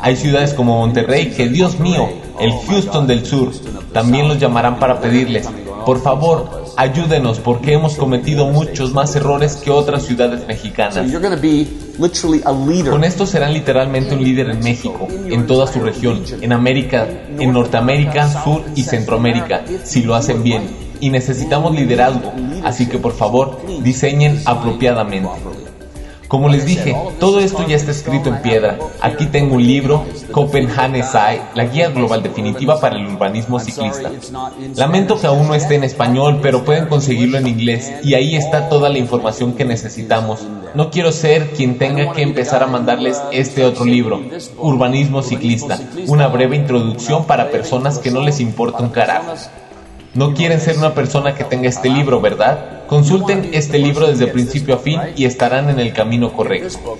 Hay ciudades como Monterrey que, Dios mío, el Houston del Sur, también los llamarán para pedirles, por favor, ayúdenos porque hemos cometido muchos más errores que otras ciudades mexicanas. Con esto serán literalmente un líder en México, en toda su región, en América, en Norteamérica, Sur y Centroamérica, si lo hacen bien. Y necesitamos liderazgo, así que por favor, diseñen apropiadamente. Como les dije, todo esto ya está escrito en piedra. Aquí tengo un libro, Copenhagen la guía global definitiva para el urbanismo ciclista. Lamento que aún no esté en español, pero pueden conseguirlo en inglés y ahí está toda la información que necesitamos. No quiero ser quien tenga que empezar a mandarles este otro libro, Urbanismo Ciclista, una breve introducción para personas que no les importa un carajo. No quieren ser una persona que tenga este libro, ¿verdad? Consulten este libro desde principio a fin y estarán en el camino correcto.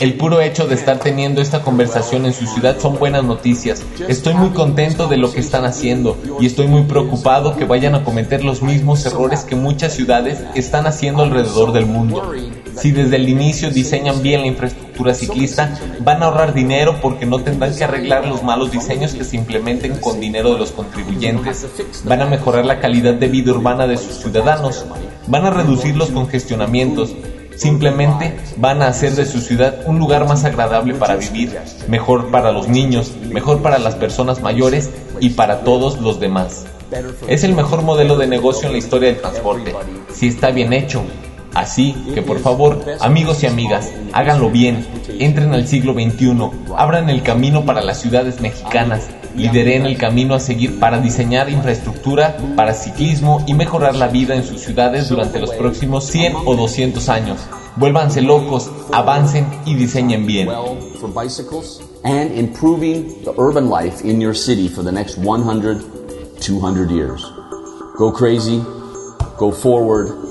El puro hecho de estar teniendo esta conversación en su ciudad son buenas noticias. Estoy muy contento de lo que están haciendo y estoy muy preocupado que vayan a cometer los mismos errores que muchas ciudades están haciendo alrededor del mundo. Si desde el inicio diseñan bien la infraestructura ciclista, van a ahorrar dinero porque no tendrán que arreglar los malos diseños que se implementen con dinero de los contribuyentes. Van a mejorar la calidad de vida urbana de sus ciudadanos van a reducir los congestionamientos, simplemente van a hacer de su ciudad un lugar más agradable para vivir, mejor para los niños, mejor para las personas mayores y para todos los demás. Es el mejor modelo de negocio en la historia del transporte, si está bien hecho. Así que por favor, amigos y amigas, háganlo bien, entren al siglo XXI, abran el camino para las ciudades mexicanas, lideren el camino a seguir para diseñar infraestructura para ciclismo y mejorar la vida en sus ciudades durante los próximos 100 o 200 años. Vuélvanse locos, avancen y diseñen bien.
and improving the urban life in your city for the next 100, 200 years. Go crazy, go forward,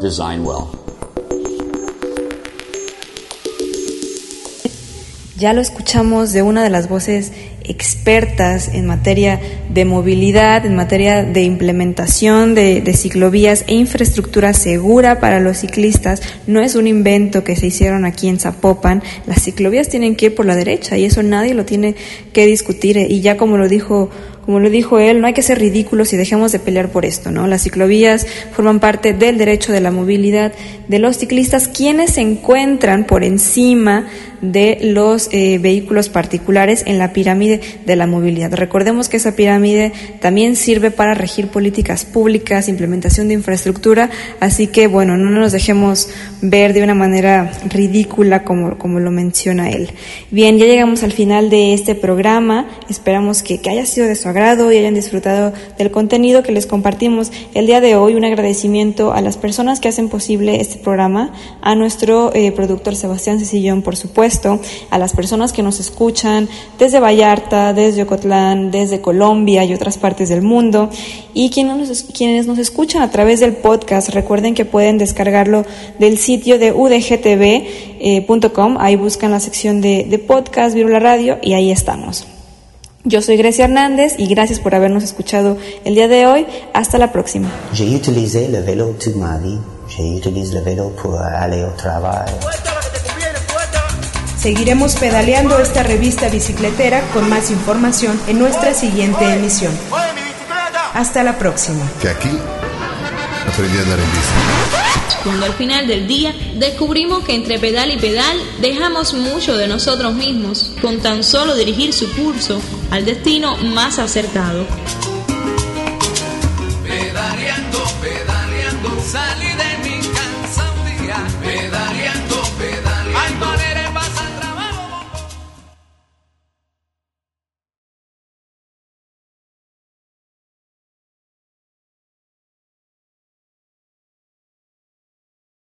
design well.
Ya lo escuchamos de una de las voces expertas en materia de movilidad, en materia de implementación de, ciclovías e infraestructura segura para los ciclistas. No es un invento que se hicieron aquí en Zapopan. Las ciclovías tienen que ir por la derecha y eso nadie lo tiene que discutir. Y ya como lo dijo como lo dijo él, no hay que ser ridículos y dejemos de pelear por esto, ¿no? Las ciclovías forman parte del derecho de la movilidad de los ciclistas, quienes se encuentran por encima de los eh, vehículos particulares en la pirámide de la movilidad. Recordemos que esa pirámide también sirve para regir políticas públicas, implementación de infraestructura, así que bueno, no nos dejemos ver de una manera ridícula como, como lo menciona él. Bien, ya llegamos al final de este programa, esperamos que, que haya sido de su agrado y hayan disfrutado del contenido que les compartimos el día de hoy. Un agradecimiento a las personas que hacen posible este programa, a nuestro eh, productor Sebastián Cecillón, por supuesto, a las personas que nos escuchan desde Vallarta, desde Ocotlán, desde Colombia y otras partes del mundo. Y quienes nos, escuchan a través del podcast, recuerden que pueden descargarlo del sitio de udgtv.com. Ahí buscan la sección de, de podcast, Virula Radio, y ahí estamos. Yo soy Grecia Hernández y gracias por habernos escuchado el día de hoy. Hasta la próxima.
J'ai utilisé le vélo le vélo pour aller au travail.
Seguiremos pedaleando esta revista bicicletera con más información en nuestra siguiente emisión. Hasta la próxima.
Que aquí aprendí a andar en bici.
Cuando al final del día descubrimos que entre pedal y pedal dejamos mucho de nosotros mismos con tan solo dirigir su curso al destino más acertado.